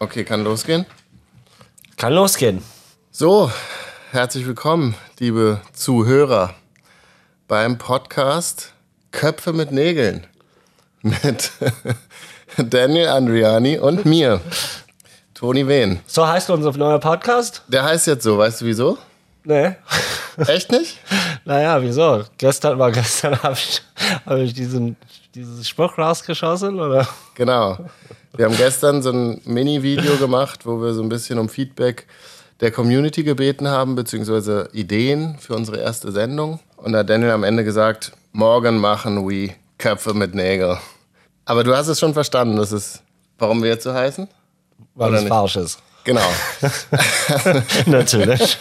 Okay, kann losgehen? Kann losgehen. So, herzlich willkommen, liebe Zuhörer, beim Podcast Köpfe mit Nägeln mit Daniel Andriani und mir, Toni Wehn. So heißt unser neuer Podcast? Der heißt jetzt so, weißt du wieso? Nee. Echt nicht? naja, wieso? Gestern war gestern, habe ich, hab ich diesen, dieses Spruch rausgeschossen, oder? Genau. Wir haben gestern so ein Mini-Video gemacht, wo wir so ein bisschen um Feedback der Community gebeten haben, beziehungsweise Ideen für unsere erste Sendung. Und da hat Daniel am Ende gesagt, morgen machen wir Köpfe mit Nägel. Aber du hast es schon verstanden, das ist, warum wir jetzt so heißen? Weil es falsch ist. Genau. Natürlich.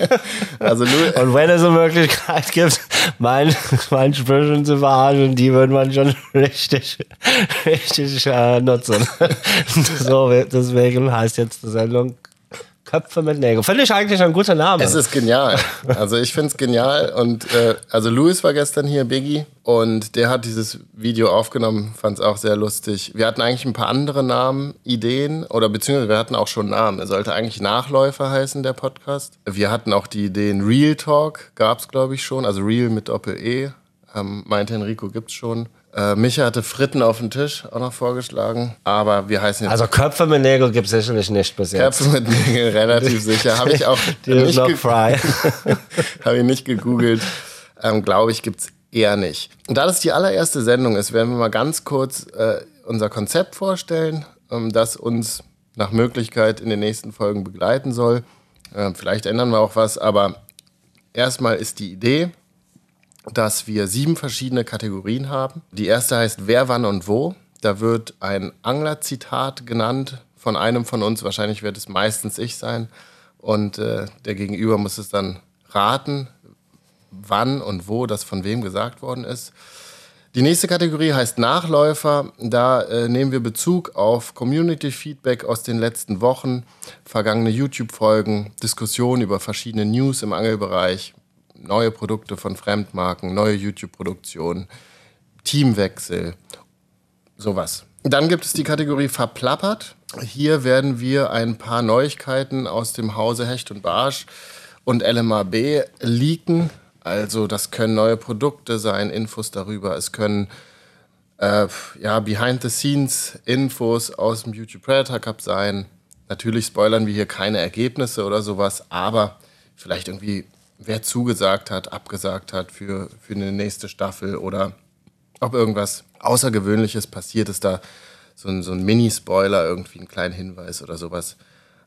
Also Und wenn es eine Möglichkeit gibt, mein, mein Sprüchen zu verarschen, die würde man schon richtig, richtig äh, nutzen. so, deswegen heißt jetzt die Sendung Köpfe mit Nägeln. Finde ich eigentlich ein guter Name. Es ist genial. Also ich finde es genial. Und äh, also Louis war gestern hier, Biggie, und der hat dieses Video aufgenommen, fand es auch sehr lustig. Wir hatten eigentlich ein paar andere Namen, Ideen, oder beziehungsweise wir hatten auch schon Namen. Er sollte eigentlich Nachläufer heißen, der Podcast. Wir hatten auch die Ideen Real Talk, gab es glaube ich schon, also Real mit Doppel-E. Ähm, meinte Enrico, gibt es schon. Äh, Micha hatte Fritten auf dem Tisch auch noch vorgeschlagen, aber wir heißen jetzt. Also Köpfe mit Nägeln gibt es sicherlich nicht bis jetzt. Köpfe mit Nägeln, relativ sicher. Habe ich auch nicht, fry. Habe ich nicht gegoogelt. Ähm, Glaube ich, gibt es eher nicht. Und da das die allererste Sendung ist, werden wir mal ganz kurz äh, unser Konzept vorstellen, ähm, das uns nach Möglichkeit in den nächsten Folgen begleiten soll. Äh, vielleicht ändern wir auch was, aber erstmal ist die Idee, dass wir sieben verschiedene Kategorien haben. Die erste heißt Wer, wann und wo. Da wird ein Anglerzitat genannt von einem von uns. Wahrscheinlich wird es meistens ich sein. Und äh, der Gegenüber muss es dann raten, wann und wo das von wem gesagt worden ist. Die nächste Kategorie heißt Nachläufer. Da äh, nehmen wir Bezug auf Community-Feedback aus den letzten Wochen, vergangene YouTube-Folgen, Diskussionen über verschiedene News im Angelbereich, neue Produkte von Fremdmarken, neue YouTube-Produktionen, Teamwechsel, sowas. Dann gibt es die Kategorie Verplappert. Hier werden wir ein paar Neuigkeiten aus dem Hause Hecht und Barsch und LMAB leaken. Also das können neue Produkte sein, Infos darüber. Es können äh, ja, Behind-the-Scenes-Infos aus dem YouTube Predator Cup sein. Natürlich spoilern wir hier keine Ergebnisse oder sowas, aber vielleicht irgendwie wer zugesagt hat, abgesagt hat für, für eine nächste Staffel oder ob irgendwas Außergewöhnliches passiert ist, da so ein, so ein Mini-Spoiler, irgendwie einen kleinen Hinweis oder sowas.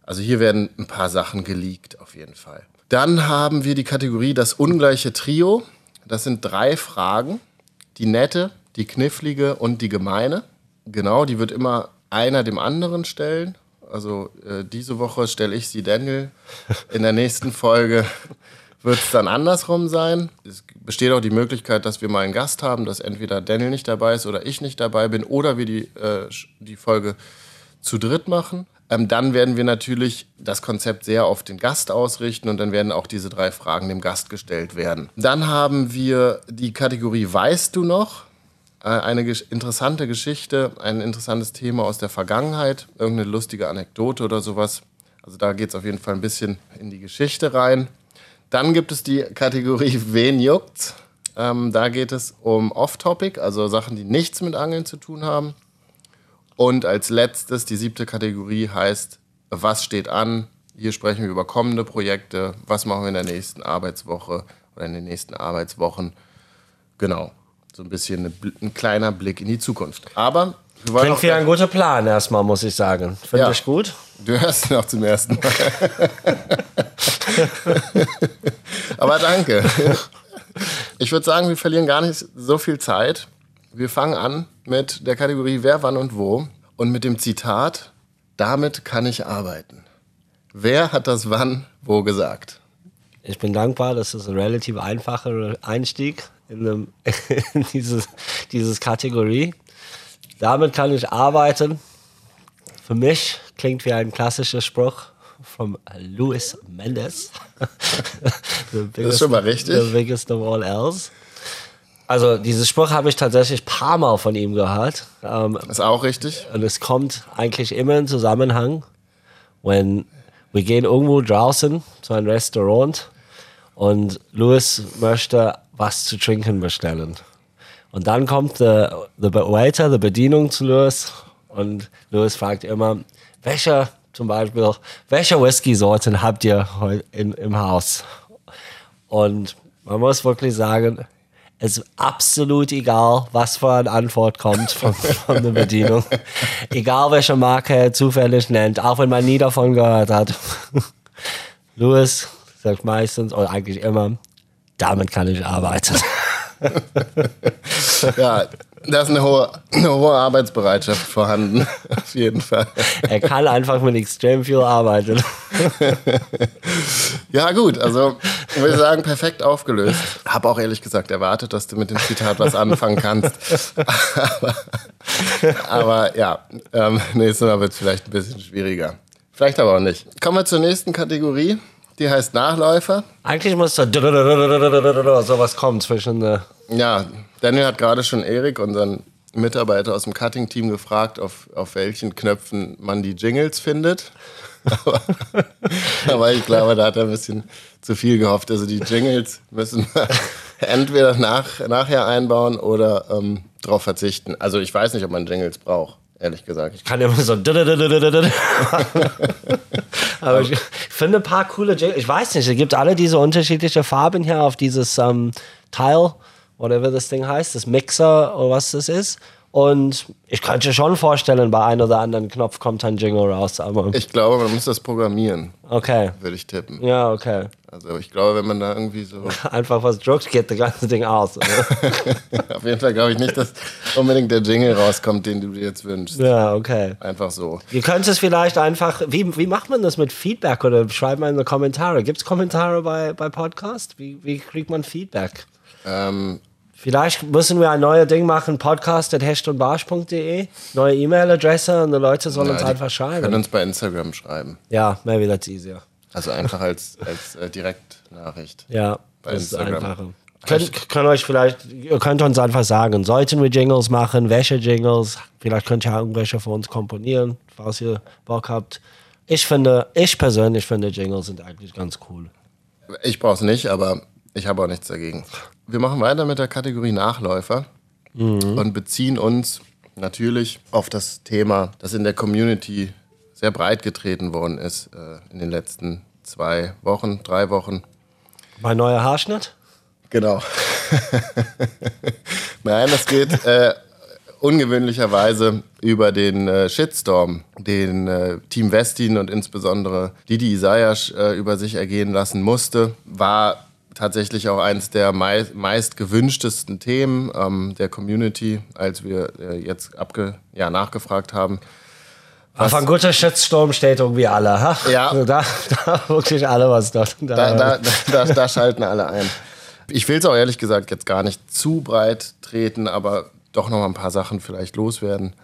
Also hier werden ein paar Sachen geleakt, auf jeden Fall. Dann haben wir die Kategorie das ungleiche Trio. Das sind drei Fragen. Die nette, die knifflige und die gemeine. Genau, die wird immer einer dem anderen stellen. Also äh, diese Woche stelle ich sie Daniel. In der nächsten Folge wird es dann andersrum sein. Es besteht auch die Möglichkeit, dass wir mal einen Gast haben, dass entweder Daniel nicht dabei ist oder ich nicht dabei bin oder wir die, äh, die Folge zu dritt machen. Ähm, dann werden wir natürlich das Konzept sehr auf den Gast ausrichten und dann werden auch diese drei Fragen dem Gast gestellt werden. Dann haben wir die Kategorie Weißt du noch? Äh, eine interessante Geschichte, ein interessantes Thema aus der Vergangenheit, irgendeine lustige Anekdote oder sowas. Also da geht es auf jeden Fall ein bisschen in die Geschichte rein. Dann gibt es die Kategorie Wen juckt's? Ähm, da geht es um Off-Topic, also Sachen, die nichts mit Angeln zu tun haben. Und als letztes, die siebte Kategorie heißt, was steht an? Hier sprechen wir über kommende Projekte. Was machen wir in der nächsten Arbeitswoche oder in den nächsten Arbeitswochen? Genau, so ein bisschen ein kleiner Blick in die Zukunft. Aber Klingt wie ein guter Plan erstmal, muss ich sagen. Finde ja. ich gut. Du hörst ihn auch zum ersten Mal. Aber danke. Ich würde sagen, wir verlieren gar nicht so viel Zeit. Wir fangen an mit der Kategorie Wer, wann und wo und mit dem Zitat, damit kann ich arbeiten. Wer hat das wann, wo gesagt? Ich bin dankbar, das ist ein relativ einfacher Einstieg in, einem, in dieses, dieses Kategorie. Damit kann ich arbeiten. Für mich klingt wie ein klassischer Spruch von Louis Mendes. biggest, das ist schon mal richtig. The biggest of all else. Also diesen Spruch habe ich tatsächlich ein paar Mal von ihm gehört. Ähm, ist auch richtig. Und es kommt eigentlich immer in Zusammenhang wenn wir gehen irgendwo draußen zu einem Restaurant und Louis möchte was zu trinken bestellen. Und dann kommt der, der Waiter, der Bedienung zu Louis und Louis fragt immer, welche, zum Beispiel, welche Whisky-Sorten habt ihr in, im Haus? Und man muss wirklich sagen, es ist absolut egal, was für eine Antwort kommt von, von der Bedienung. egal welche Marke er zufällig nennt, auch wenn man nie davon gehört hat. Louis sagt meistens, oder eigentlich immer, damit kann ich arbeiten. Ja, da ist eine hohe, eine hohe Arbeitsbereitschaft vorhanden, auf jeden Fall. Er kann einfach mit extrem viel arbeiten. ja, gut, also ich würde sagen, perfekt aufgelöst. Habe auch ehrlich gesagt erwartet, dass du mit dem Zitat was anfangen kannst. aber, aber ja, ähm, nächstes Mal wird es vielleicht ein bisschen schwieriger. Vielleicht aber auch nicht. Kommen wir zur nächsten Kategorie. Die heißt Nachläufer. Eigentlich muss da sowas kommen zwischen. Äh ja, Daniel hat gerade schon Erik, unseren Mitarbeiter aus dem Cutting-Team, gefragt, auf, auf welchen Knöpfen man die Jingles findet. aber, aber, ich glaube, da hat er ein bisschen zu viel gehofft. Also die Jingles müssen wir entweder nach, nachher einbauen oder ähm, darauf verzichten. Also ich weiß nicht, ob man Jingles braucht ehrlich gesagt. Ich kann immer so. Aber ich finde ein paar coole Jingles. Ich weiß nicht, es gibt alle diese unterschiedlichen Farben hier auf dieses ähm, Teil, whatever das Ding heißt, das Mixer oder was das ist. Und ich könnte mir schon vorstellen, bei einem oder anderen Knopf kommt ein Jingle raus. Aber ich glaube, man muss das programmieren. Okay. Würde ich tippen. Ja, okay. Also ich glaube, wenn man da irgendwie so... Einfach was drückt, geht das ganze Ding aus. Auf jeden Fall glaube ich nicht, dass unbedingt der Jingle rauskommt, den du dir jetzt wünschst. Ja, okay. Einfach so. Ihr könnt es vielleicht einfach... Wie, wie macht man das mit Feedback? Oder schreibt mal in die Kommentare. Gibt es Kommentare bei, bei Podcast? Wie, wie kriegt man Feedback? Ähm, Vielleicht müssen wir ein neues Ding machen, podcast.hechtundbarsch.de, neue E-Mail-Adresse und die Leute sollen ja, uns einfach schreiben. Können uns bei Instagram schreiben. Ja, maybe that's easier. Also einfach als, als äh, Direktnachricht. Ja, bei das Instagram. ist einfacher. Könnt, könnt euch vielleicht, ihr könnt uns einfach sagen, sollten wir Jingles machen, welche Jingles, vielleicht könnt ihr irgendwelche für uns komponieren, falls ihr Bock habt. Ich finde, ich persönlich finde Jingles sind eigentlich ganz cool. Ich brauche es nicht, aber ich habe auch nichts dagegen. Wir machen weiter mit der Kategorie Nachläufer mhm. und beziehen uns natürlich auf das Thema, das in der Community sehr breit getreten worden ist äh, in den letzten zwei Wochen, drei Wochen. Mein neuer Haarschnitt? Genau. Nein, es geht äh, ungewöhnlicherweise über den äh, Shitstorm, den äh, Team Westin und insbesondere Didi Isaias äh, über sich ergehen lassen musste, war tatsächlich auch eines der mei meist gewünschtesten Themen ähm, der Community, als wir äh, jetzt abge ja, nachgefragt haben. Auf ein guter Shitstorm steht irgendwie alle, ha? Ja. Also da, da wirklich alle was dort. Da, da, da, da schalten alle ein. Ich will es auch ehrlich gesagt jetzt gar nicht zu breit treten, aber doch noch mal ein paar Sachen vielleicht loswerden.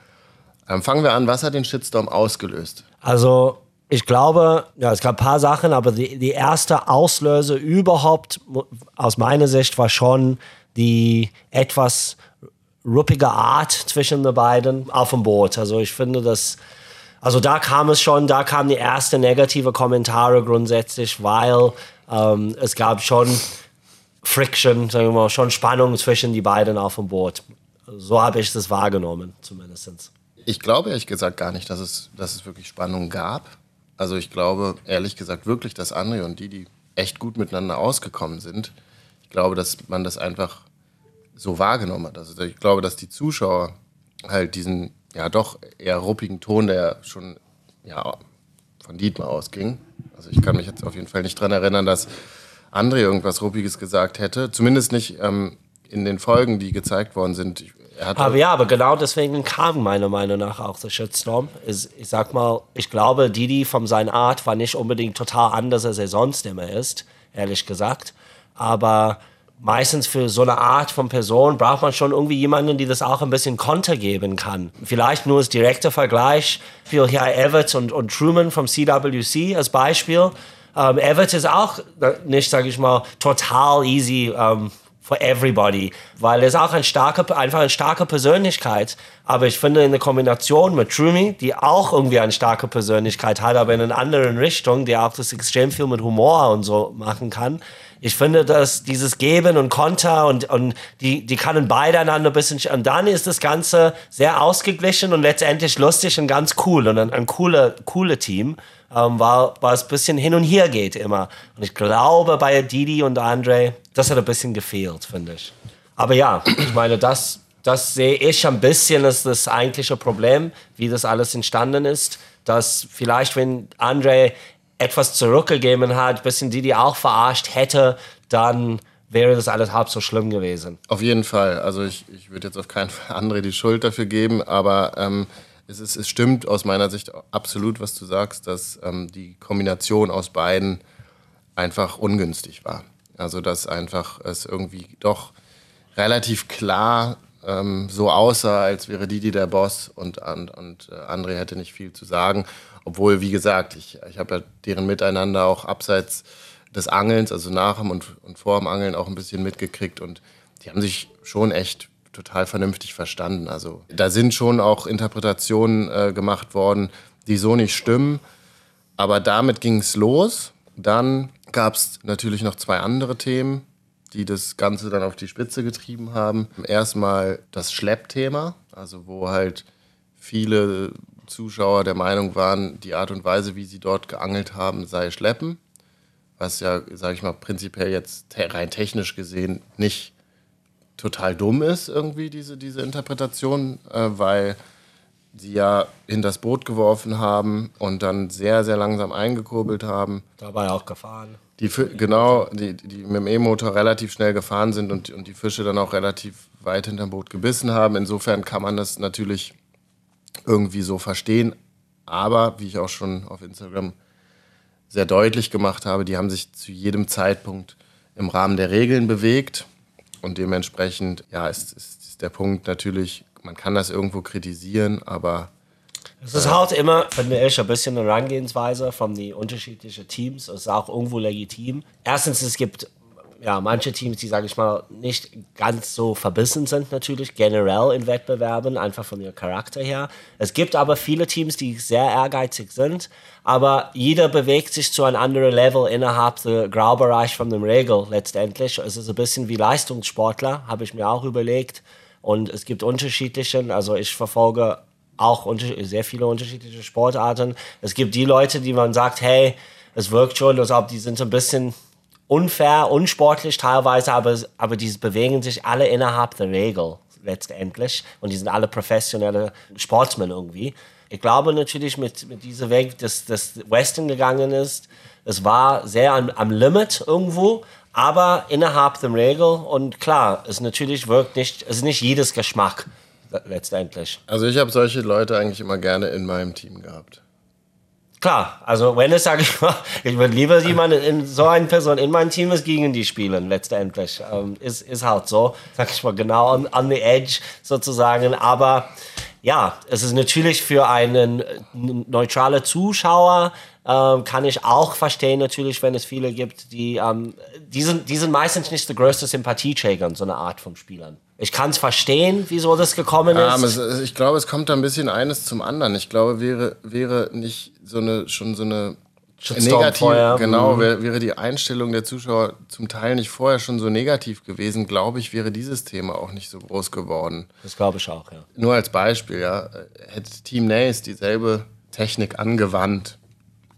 Ähm, fangen wir an, was hat den Shitstorm ausgelöst? Also ich glaube, ja, es gab ein paar Sachen, aber die, die erste Auslöser überhaupt aus meiner Sicht war schon die etwas ruppige Art zwischen den beiden auf dem Boot. Also ich finde, dass also da kam es schon, da kamen die ersten negative Kommentare grundsätzlich, weil ähm, es gab schon Friction, sagen wir mal, schon Spannung zwischen die beiden auf dem Boot. So habe ich das wahrgenommen, zumindest. Ich glaube ehrlich gesagt gar nicht, dass es, dass es wirklich Spannung gab. Also ich glaube ehrlich gesagt wirklich, dass André und die, die echt gut miteinander ausgekommen sind, ich glaube, dass man das einfach so wahrgenommen hat. Also ich glaube, dass die Zuschauer halt diesen ja doch eher ruppigen Ton, der schon ja, von Dietmar ausging. Also ich kann mich jetzt auf jeden Fall nicht daran erinnern, dass André irgendwas Ruppiges gesagt hätte. Zumindest nicht ähm, in den Folgen, die gezeigt worden sind. Aber ja, aber genau deswegen kam meiner Meinung nach auch der Shitstorm. Ich, ich sag mal, ich glaube, Didi von seiner Art war nicht unbedingt total anders, als er sonst immer ist, ehrlich gesagt. Aber meistens für so eine Art von Person braucht man schon irgendwie jemanden, die das auch ein bisschen Konter geben kann. Vielleicht nur als direkter Vergleich für hier Everett und, und Truman vom CWC als Beispiel. Ähm, Everett ist auch nicht, sage ich mal, total easy ähm, for everybody, weil er ist auch ein starker, einfach eine starke Persönlichkeit. Aber ich finde in der Kombination mit Trumi, die auch irgendwie eine starke Persönlichkeit hat, aber in einer anderen Richtung, die auch das extrem viel mit Humor und so machen kann. Ich finde, dass dieses Geben und Konter und, und die, die können beide einander ein bisschen, und dann ist das Ganze sehr ausgeglichen und letztendlich lustig und ganz cool und ein, ein cooler, cooler Team ähm, war, war es ein bisschen hin und her geht immer. Und ich glaube, bei Didi und Andre, das hat ein bisschen gefehlt, finde ich. Aber ja, ich meine, das, das sehe ich ein bisschen als das eigentliche Problem, wie das alles entstanden ist. Dass vielleicht, wenn Andre etwas zurückgegeben hat, ein bisschen Didi auch verarscht hätte, dann wäre das alles halb so schlimm gewesen. Auf jeden Fall. Also ich, ich würde jetzt auf keinen Fall André die Schuld dafür geben, aber ähm, es, ist, es stimmt aus meiner Sicht absolut, was du sagst, dass ähm, die Kombination aus beiden einfach ungünstig war. Also dass einfach es irgendwie doch relativ klar ähm, so aussah, als wäre Didi der Boss und, und, und äh, André hätte nicht viel zu sagen. Obwohl, wie gesagt, ich, ich habe ja deren Miteinander auch abseits des Angelns, also nach dem und, und vor dem Angeln auch ein bisschen mitgekriegt und die haben sich schon echt total vernünftig verstanden. Also da sind schon auch Interpretationen äh, gemacht worden, die so nicht stimmen. Aber damit ging es los. Dann gab es natürlich noch zwei andere Themen, die das Ganze dann auf die Spitze getrieben haben. Erstmal das Schleppthema, also wo halt viele Zuschauer der Meinung waren, die Art und Weise, wie sie dort geangelt haben, sei Schleppen. Was ja, sage ich mal, prinzipiell jetzt rein technisch gesehen nicht total dumm ist, irgendwie, diese, diese Interpretation, äh, weil sie ja in das Boot geworfen haben und dann sehr, sehr langsam eingekurbelt haben. Dabei auch gefahren. Die, genau, die, die mit dem E-Motor relativ schnell gefahren sind und, und die Fische dann auch relativ weit hinterm Boot gebissen haben. Insofern kann man das natürlich irgendwie so verstehen. Aber, wie ich auch schon auf Instagram sehr deutlich gemacht habe, die haben sich zu jedem Zeitpunkt im Rahmen der Regeln bewegt. Und dementsprechend, ja, ist, ist, ist der Punkt natürlich, man kann das irgendwo kritisieren, aber es ist halt immer, finde ich, ein bisschen eine Herangehensweise von den unterschiedlichen Teams. Es ist auch irgendwo legitim. Erstens, es gibt ja, manche Teams, die, sage ich mal, nicht ganz so verbissen sind natürlich, generell in Wettbewerben, einfach von ihrem Charakter her. Es gibt aber viele Teams, die sehr ehrgeizig sind, aber jeder bewegt sich zu einem anderen Level innerhalb des Graubereichs von dem Regel letztendlich. Es ist ein bisschen wie Leistungssportler, habe ich mir auch überlegt. Und es gibt unterschiedliche, also ich verfolge auch sehr viele unterschiedliche Sportarten. Es gibt die Leute, die man sagt, hey, es wirkt schon, als ob die sind ein bisschen unfair, unsportlich teilweise, aber, aber die bewegen sich alle innerhalb der Regel letztendlich und die sind alle professionelle Sportsmen irgendwie. Ich glaube natürlich mit, mit diesem Weg, dass das Western gegangen ist, es war sehr am, am Limit irgendwo, aber innerhalb der Regel und klar, es natürlich wirkt nicht, es ist nicht jedes Geschmack letztendlich. Also ich habe solche Leute eigentlich immer gerne in meinem Team gehabt. Klar, also wenn es, sage ich mal, ich würde lieber jemanden in so eine Person in meinem Team ist gegen die spielen, letztendlich. Ähm, ist, ist halt so, sag ich mal, genau on, on the edge sozusagen. Aber ja, es ist natürlich für einen neutralen Zuschauer, ähm, kann ich auch verstehen, natürlich, wenn es viele gibt, die, ähm, die, sind, die sind meistens nicht die größte Sympathieträger, so eine Art von Spielern. Ich kann es verstehen, wieso das gekommen ist. Ja, ich glaube, es kommt da ein bisschen eines zum anderen. Ich glaube, wäre, wäre nicht so eine, schon so eine negativ, genau, mhm. wäre, wäre die Einstellung der Zuschauer zum Teil nicht vorher schon so negativ gewesen, glaube ich, wäre dieses Thema auch nicht so groß geworden. Das glaube ich auch, ja. Nur als Beispiel, ja, hätte Team Nace dieselbe Technik angewandt,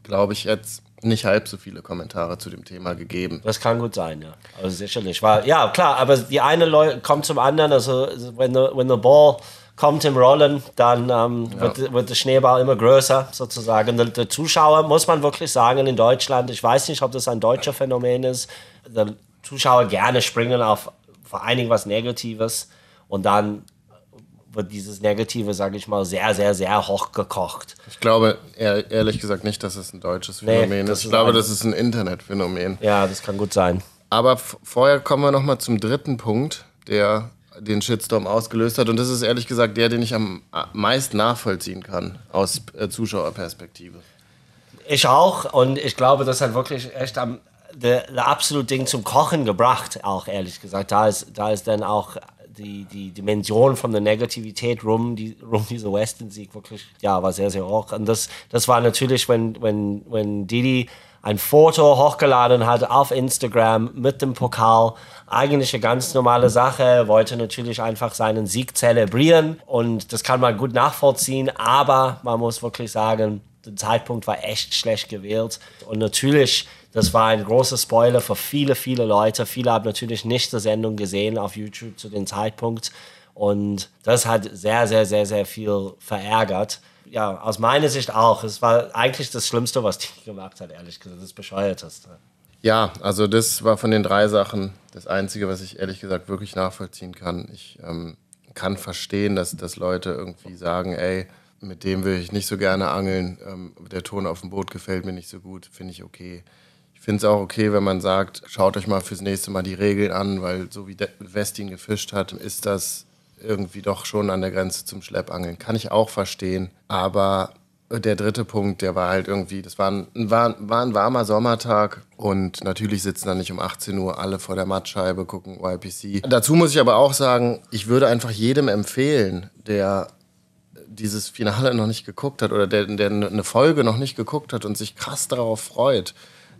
glaube ich, jetzt nicht halb so viele Kommentare zu dem Thema gegeben. Das kann gut sein, ja. Also sicherlich. War, ja, klar, aber die eine Leute kommt zum anderen, also wenn the, when the ball kommt im Rollen, dann ähm, ja. wird, wird der Schneeball immer größer sozusagen. Der, der, Zuschauer, muss man wirklich sagen, in Deutschland, ich weiß nicht, ob das ein deutscher Phänomen ist, der Zuschauer gerne springen auf vor allen Dingen was Negatives und dann wird dieses Negative, sage ich mal, sehr, sehr, sehr hoch gekocht. Ich glaube ehrlich gesagt nicht, dass es ein deutsches Phänomen nee, ist. Ich glaube, das ist ein Internetphänomen. Ja, das kann gut sein. Aber vorher kommen wir noch mal zum dritten Punkt, der den Shitstorm ausgelöst hat. Und das ist ehrlich gesagt der, den ich am meisten nachvollziehen kann aus äh, Zuschauerperspektive. Ich auch. Und ich glaube, das hat wirklich echt am, absolute Ding zum Kochen gebracht, auch ehrlich gesagt. Da ist, da ist dann auch die, die Dimension von der Negativität rum, die, rum dieser Western-Sieg wirklich, ja, war sehr, sehr hoch. Und das, das war natürlich, wenn, wenn, wenn Didi ein Foto hochgeladen hat auf Instagram mit dem Pokal. Eigentlich eine ganz normale Sache. Er wollte natürlich einfach seinen Sieg zelebrieren und das kann man gut nachvollziehen, aber man muss wirklich sagen, der Zeitpunkt war echt schlecht gewählt. Und natürlich, das war ein großer Spoiler für viele, viele Leute. Viele haben natürlich nicht die Sendung gesehen auf YouTube zu dem Zeitpunkt. Und das hat sehr, sehr, sehr, sehr viel verärgert ja, aus meiner Sicht auch. Es war eigentlich das Schlimmste, was die gemacht hat, ehrlich gesagt. Das Bescheuerteste. Ja, also das war von den drei Sachen das Einzige, was ich ehrlich gesagt wirklich nachvollziehen kann. Ich ähm, kann verstehen, dass, dass Leute irgendwie sagen, ey, mit dem will ich nicht so gerne angeln, ähm, der Ton auf dem Boot gefällt mir nicht so gut, finde ich okay. Ich finde es auch okay, wenn man sagt, schaut euch mal fürs nächste Mal die Regeln an, weil so wie Westin gefischt hat, ist das irgendwie doch schon an der Grenze zum Schleppangeln. Kann ich auch verstehen. Aber der dritte Punkt, der war halt irgendwie, das war ein, war, war ein warmer Sommertag und natürlich sitzen dann nicht um 18 Uhr alle vor der Mattscheibe, gucken YPC. Dazu muss ich aber auch sagen, ich würde einfach jedem empfehlen, der dieses Finale noch nicht geguckt hat oder der, der eine Folge noch nicht geguckt hat und sich krass darauf freut,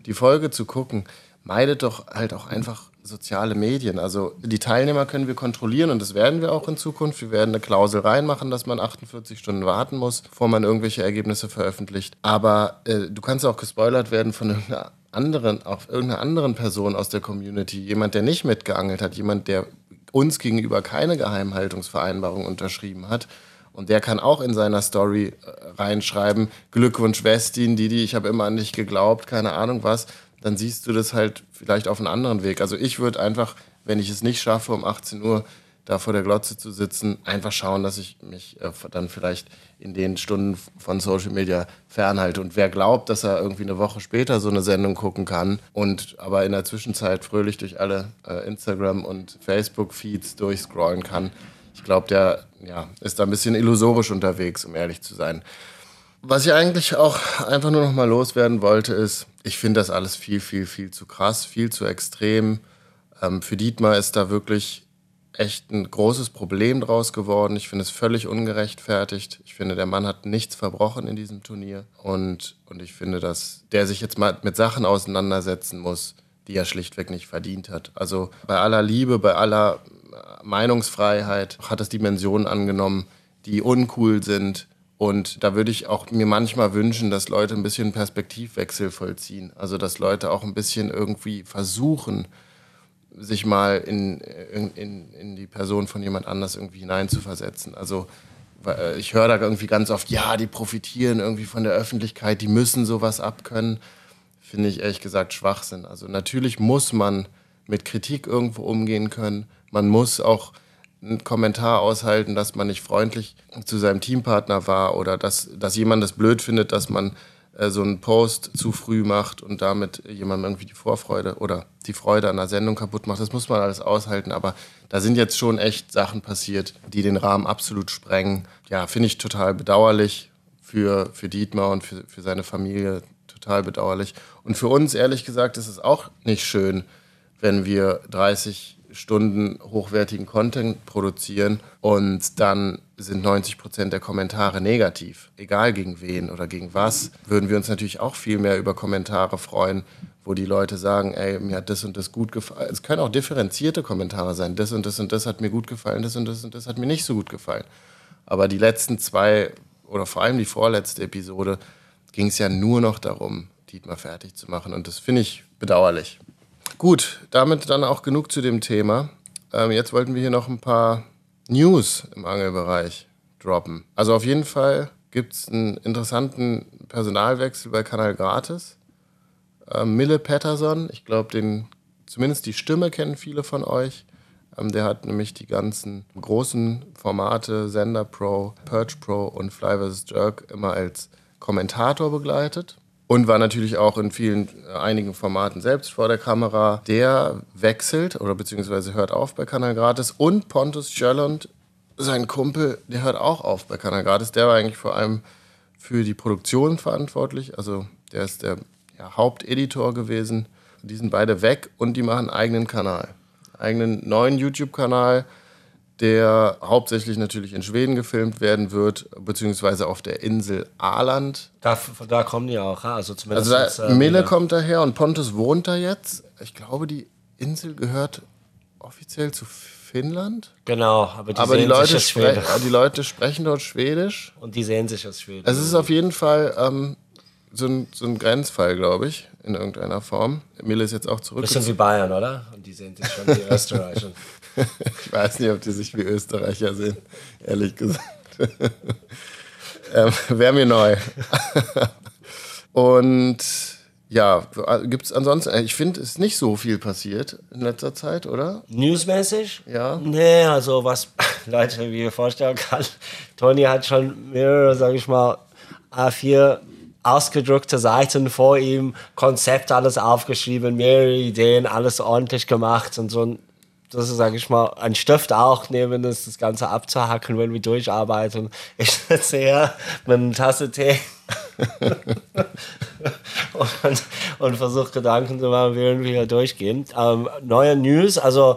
die Folge zu gucken, meidet doch halt auch einfach soziale Medien. Also die Teilnehmer können wir kontrollieren und das werden wir auch in Zukunft. Wir werden eine Klausel reinmachen, dass man 48 Stunden warten muss, bevor man irgendwelche Ergebnisse veröffentlicht. Aber äh, du kannst auch gespoilert werden von irgendeiner anderen, auf irgendeiner anderen Person aus der Community. Jemand, der nicht mitgeangelt hat, jemand, der uns gegenüber keine Geheimhaltungsvereinbarung unterschrieben hat. Und der kann auch in seiner Story äh, reinschreiben, Glückwunsch Westin, Didi, ich habe immer an dich geglaubt, keine Ahnung was dann siehst du das halt vielleicht auf einem anderen Weg. Also ich würde einfach, wenn ich es nicht schaffe, um 18 Uhr da vor der Glotze zu sitzen, einfach schauen, dass ich mich äh, dann vielleicht in den Stunden von Social Media fernhalte. Und wer glaubt, dass er irgendwie eine Woche später so eine Sendung gucken kann und aber in der Zwischenzeit fröhlich durch alle äh, Instagram- und Facebook-Feeds durchscrollen kann, ich glaube, der ja, ist da ein bisschen illusorisch unterwegs, um ehrlich zu sein. Was ich eigentlich auch einfach nur noch mal loswerden wollte, ist, ich finde das alles viel, viel, viel zu krass, viel zu extrem. Ähm, für Dietmar ist da wirklich echt ein großes Problem draus geworden. Ich finde es völlig ungerechtfertigt. Ich finde, der Mann hat nichts verbrochen in diesem Turnier. Und, und ich finde, dass der sich jetzt mal mit Sachen auseinandersetzen muss, die er schlichtweg nicht verdient hat. Also bei aller Liebe, bei aller Meinungsfreiheit hat es Dimensionen angenommen, die uncool sind, und da würde ich auch mir manchmal wünschen, dass Leute ein bisschen Perspektivwechsel vollziehen. Also dass Leute auch ein bisschen irgendwie versuchen, sich mal in, in, in die Person von jemand anders irgendwie hineinzuversetzen. Also äh, ich höre da irgendwie ganz oft, ja, die profitieren irgendwie von der Öffentlichkeit, die müssen sowas abkönnen. Finde ich ehrlich gesagt Schwachsinn. Also natürlich muss man mit Kritik irgendwo umgehen können. Man muss auch einen Kommentar aushalten, dass man nicht freundlich zu seinem Teampartner war oder dass, dass jemand das blöd findet, dass man äh, so einen Post zu früh macht und damit jemandem irgendwie die Vorfreude oder die Freude an der Sendung kaputt macht. Das muss man alles aushalten, aber da sind jetzt schon echt Sachen passiert, die den Rahmen absolut sprengen. Ja, finde ich total bedauerlich für, für Dietmar und für, für seine Familie. Total bedauerlich. Und für uns, ehrlich gesagt, ist es auch nicht schön, wenn wir 30 Stunden hochwertigen Content produzieren und dann sind 90 Prozent der Kommentare negativ. Egal gegen wen oder gegen was, würden wir uns natürlich auch viel mehr über Kommentare freuen, wo die Leute sagen, ey, mir hat das und das gut gefallen. Es können auch differenzierte Kommentare sein. Das und das und das hat mir gut gefallen, das und das und das hat mir nicht so gut gefallen. Aber die letzten zwei oder vor allem die vorletzte Episode ging es ja nur noch darum, Dietmar fertig zu machen. Und das finde ich bedauerlich. Gut, damit dann auch genug zu dem Thema. Ähm, jetzt wollten wir hier noch ein paar News im Angelbereich droppen. Also auf jeden Fall gibt es einen interessanten Personalwechsel bei Kanal Gratis. Ähm, Mille Patterson, ich glaube, den zumindest die Stimme kennen viele von euch. Ähm, der hat nämlich die ganzen großen Formate Sender Pro, Perch Pro und Fly vs. Jerk immer als Kommentator begleitet und war natürlich auch in vielen, äh, einigen Formaten selbst vor der Kamera. Der wechselt oder beziehungsweise hört auf bei Kanal Gratis und Pontus Schölland, sein Kumpel, der hört auch auf bei Kanal Gratis. Der war eigentlich vor allem für die Produktion verantwortlich, also der ist der ja, Haupteditor gewesen die sind beide weg und die machen einen eigenen Kanal. Eigenen neuen YouTube-Kanal, der hauptsächlich natürlich in Schweden gefilmt werden wird, beziehungsweise auf der Insel Aland. Da, da kommen die auch, also zumindest. Also da, Mille kommt daher und Pontus wohnt da jetzt. Ich glaube, die Insel gehört offiziell zu Finnland. Genau, aber die, aber die, Leute, spre die Leute sprechen dort Schwedisch. Und die sehen sich als Schwedisch. Es ist auf jeden Fall ähm, so, ein, so ein Grenzfall, glaube ich, in irgendeiner Form. Mille ist jetzt auch zurück. Bisschen wie Bayern, oder? Und die sehen sich schon wie Österreicher. ich weiß nicht, ob die sich wie Österreicher sehen, ehrlich gesagt. ähm, Wäre mir neu. Und ja, gibt es ansonsten, ich finde, es ist nicht so viel passiert in letzter Zeit, oder? Newsmäßig? Ja. Nee, also was Leute, wie ihr vorstellen kann, Tony hat schon mehrere, sag ich mal, A4 ausgedruckte Seiten vor ihm, Konzept alles aufgeschrieben, mehrere Ideen, alles ordentlich gemacht und so das sage ich mal, ein Stift auch nehmen, das, das Ganze abzuhacken, wenn wir durcharbeiten. Ich sitze hier mit einer Tasse Tee und, und versuche Gedanken zu machen, während wir hier durchgehen. Ähm, neue News, also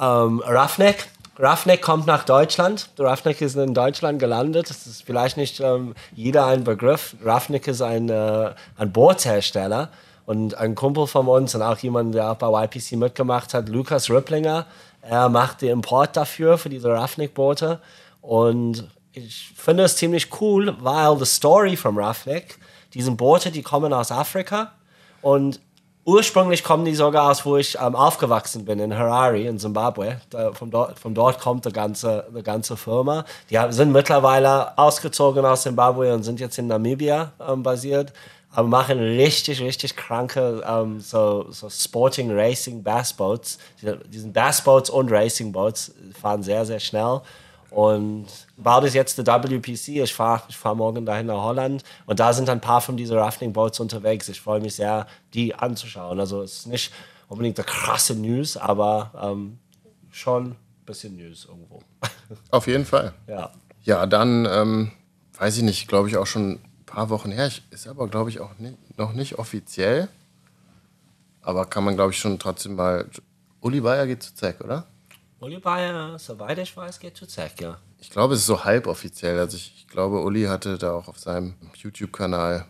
ähm, Roughneck. Roughneck kommt nach Deutschland. Roughneck ist in Deutschland gelandet. Das ist vielleicht nicht ähm, jeder ein Begriff. Roughneck ist ein, äh, ein Bootshersteller. Und ein Kumpel von uns und auch jemand, der auch bei YPC mitgemacht hat, Lukas Ripplinger, er macht den Import dafür, für diese Roughneck-Boote. Und ich finde es ziemlich cool, weil die Story von Roughneck, diese Boote, die kommen aus Afrika und ursprünglich kommen die sogar aus, wo ich ähm, aufgewachsen bin, in Harare, in Zimbabwe. Da, von, dort, von dort kommt die ganze, die ganze Firma. Die sind mittlerweile ausgezogen aus Zimbabwe und sind jetzt in Namibia ähm, basiert aber machen richtig, richtig kranke um, so, so Sporting Racing Bassboats. Die sind Bassboats und Racing Boats, fahren sehr, sehr schnell. Und bald ist jetzt der WPC. Ich fahre ich fahr morgen dahin nach Holland. Und da sind ein paar von diesen Rafting Boats unterwegs. Ich freue mich sehr, die anzuschauen. Also es ist nicht unbedingt der krasse News, aber ähm, schon ein bisschen News irgendwo. Auf jeden Fall. Ja. Ja, dann ähm, weiß ich nicht, glaube ich auch schon paar Wochen her. Ist aber, glaube ich, auch nicht, noch nicht offiziell. Aber kann man, glaube ich, schon trotzdem mal. Uli Bayer geht zu Zack, oder? Uli Bayer, soweit ich weiß, geht zu Zack, ja. Ich glaube, es ist so halboffiziell. Also ich, ich glaube, Uli hatte da auch auf seinem YouTube-Kanal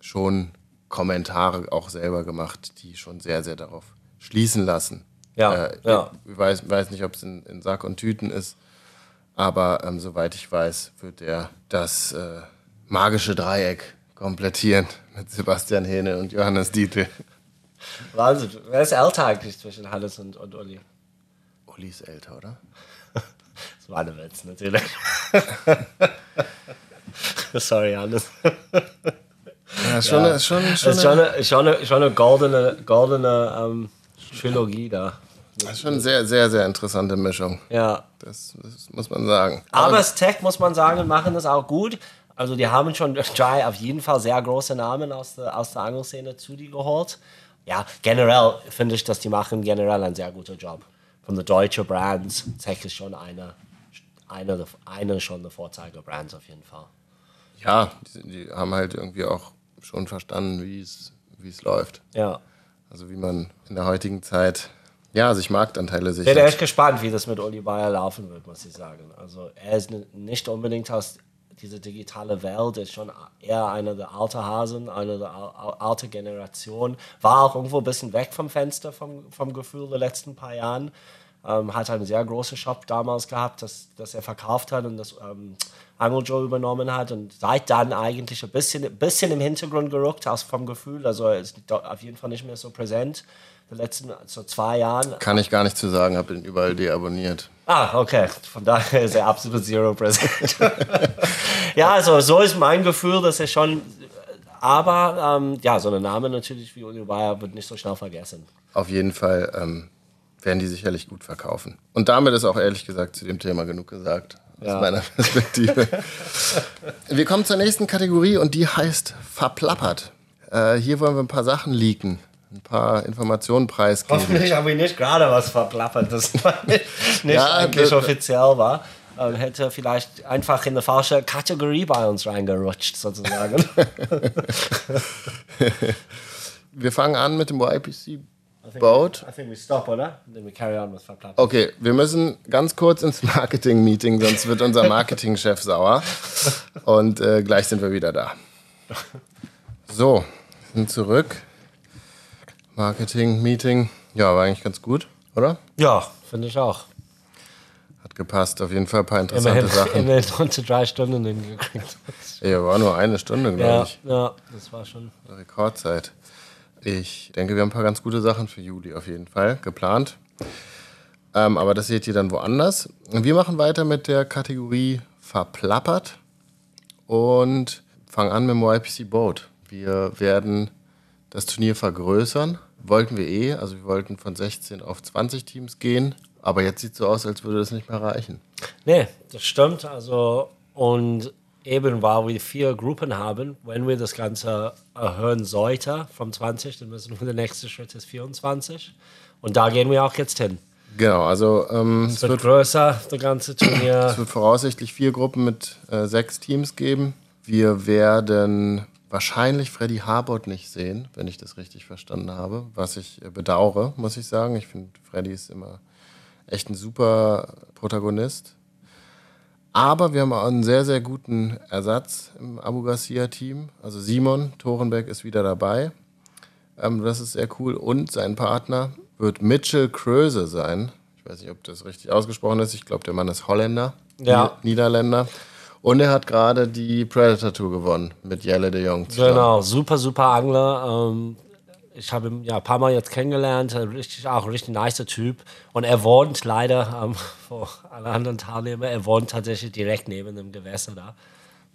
schon Kommentare auch selber gemacht, die schon sehr, sehr darauf schließen lassen. Ja, äh, ja. Ich weiß, weiß nicht, ob es in, in, Sack und Tüten ist, aber ähm, soweit ich weiß, wird er das äh, magische Dreieck komplettieren mit Sebastian Hähne und Johannes Dietl. Wahnsinn. Wer ist älter eigentlich zwischen Hannes und, und Uli? Uli ist älter, oder? das war eine Witz, natürlich. Sorry, Hannes. Ja, schon, ja. Eine, schon, schon, ist schon, eine, schon, eine, schon eine goldene, goldene ähm, Trilogie da. Das ist schon eine sehr, sehr, sehr interessante Mischung. Ja. Das, das muss man sagen. Aber, Aber das Tech, muss man sagen, machen das auch gut. Also die haben schon Jai auf jeden Fall sehr große Namen aus der, aus der Angelszene zu dir geholt. Ja, generell finde ich, dass die machen generell einen sehr guten Job. Von den deutschen Brands, Tech ist schon eine, eine, eine schon der Vorzeigebrands auf jeden Fall. Ja, die, die haben halt irgendwie auch schon verstanden, wie es läuft. Ja. Also wie man in der heutigen Zeit ja, sich Marktanteile sichert. Ich bin echt gespannt, wie das mit Uli Bayer laufen wird, muss ich sagen. Also er ist nicht unbedingt aus diese digitale Welt ist schon eher einer der alten Hasen, einer der alten Generation. War auch irgendwo ein bisschen weg vom Fenster, vom, vom Gefühl der letzten paar Jahren. Ähm, hat einen sehr großen Shop damals gehabt, das, das er verkauft hat und das ähm, Angel Joe übernommen hat und seit dann eigentlich ein bisschen, bisschen im Hintergrund gerückt, aus vom Gefühl. Also er ist auf jeden Fall nicht mehr so präsent den letzten so zwei Jahren. Kann ich gar nicht zu sagen, habe ihn überall deabonniert. Ah, okay. Von daher ist er absolut zero präsent. ja, also so ist mein Gefühl, dass er schon. Aber ähm, ja, so ein Name natürlich wie Uli Bayer wird nicht so schnell vergessen. Auf jeden Fall ähm, werden die sicherlich gut verkaufen. Und damit ist auch ehrlich gesagt zu dem Thema genug gesagt. Aus ja. meiner Perspektive. wir kommen zur nächsten Kategorie und die heißt Verplappert. Äh, hier wollen wir ein paar Sachen leaken ein paar Informationen preisgeben. Hoffentlich habe ich nicht gerade was verplappert, das nicht, nicht ja, eigentlich offiziell war. Und hätte vielleicht einfach in eine falsche Kategorie bei uns reingerutscht, sozusagen. wir fangen an mit dem YPC Boat. I think we stop, oder? And then we carry on with Verplappert. Okay, wir müssen ganz kurz ins Marketing-Meeting, sonst wird unser Marketingchef sauer. Und äh, gleich sind wir wieder da. So, sind zurück. Marketing-Meeting. Ja, war eigentlich ganz gut, oder? Ja, finde ich auch. Hat gepasst. Auf jeden Fall ein paar interessante Immerhin, Sachen. immerhin unter drei Stunden hingekriegt. Ja, war nur eine Stunde, glaube Ja, ich. ja, das war schon. Rekordzeit. Ich denke, wir haben ein paar ganz gute Sachen für Juli auf jeden Fall geplant. Ähm, aber das seht ihr dann woanders. Wir machen weiter mit der Kategorie Verplappert und fangen an mit dem YPC Boat. Wir werden das Turnier vergrößern. Wollten wir eh, also wir wollten von 16 auf 20 Teams gehen. Aber jetzt sieht es so aus, als würde das nicht mehr reichen. Nee, das stimmt. Also, und eben, weil wir vier Gruppen haben, wenn wir das Ganze erhöhen sollten von 20, dann müssen wir der nächste Schritt ist 24. Und da gehen wir auch jetzt hin. Genau, also ähm, Es wird größer, das ganze Turnier. Es wird voraussichtlich vier Gruppen mit äh, sechs Teams geben. Wir werden wahrscheinlich Freddy Harbord nicht sehen, wenn ich das richtig verstanden habe, was ich äh, bedauere, muss ich sagen. Ich finde, Freddy ist immer echt ein super Protagonist. Aber wir haben auch einen sehr, sehr guten Ersatz im Abu Garcia-Team. Also Simon Torenbeck ist wieder dabei. Ähm, das ist sehr cool. Und sein Partner wird Mitchell Kröse sein. Ich weiß nicht, ob das richtig ausgesprochen ist. Ich glaube, der Mann ist Holländer, Ja. Ni- Niederländer. Und er hat gerade die Predator Tour gewonnen mit Jelle de Jong. zusammen. Genau, super, super Angler. Ähm, ich habe ihn ja ein paar Mal jetzt kennengelernt, ein richtig, auch ein richtig nicer Typ. Und er wohnt leider, ähm, vor alle anderen Teilnehmer, er wohnt tatsächlich direkt neben dem Gewässer da.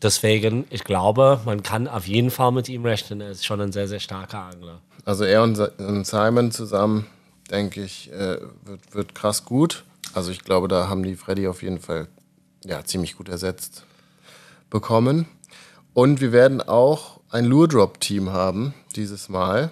Deswegen, ich glaube, man kann auf jeden Fall mit ihm rechnen. Er ist schon ein sehr, sehr starker Angler. Also er und Simon zusammen, denke ich, äh, wird, wird krass gut. Also ich glaube, da haben die Freddy auf jeden Fall ja, ziemlich gut ersetzt bekommen. Und wir werden auch ein Lure Drop Team haben dieses Mal.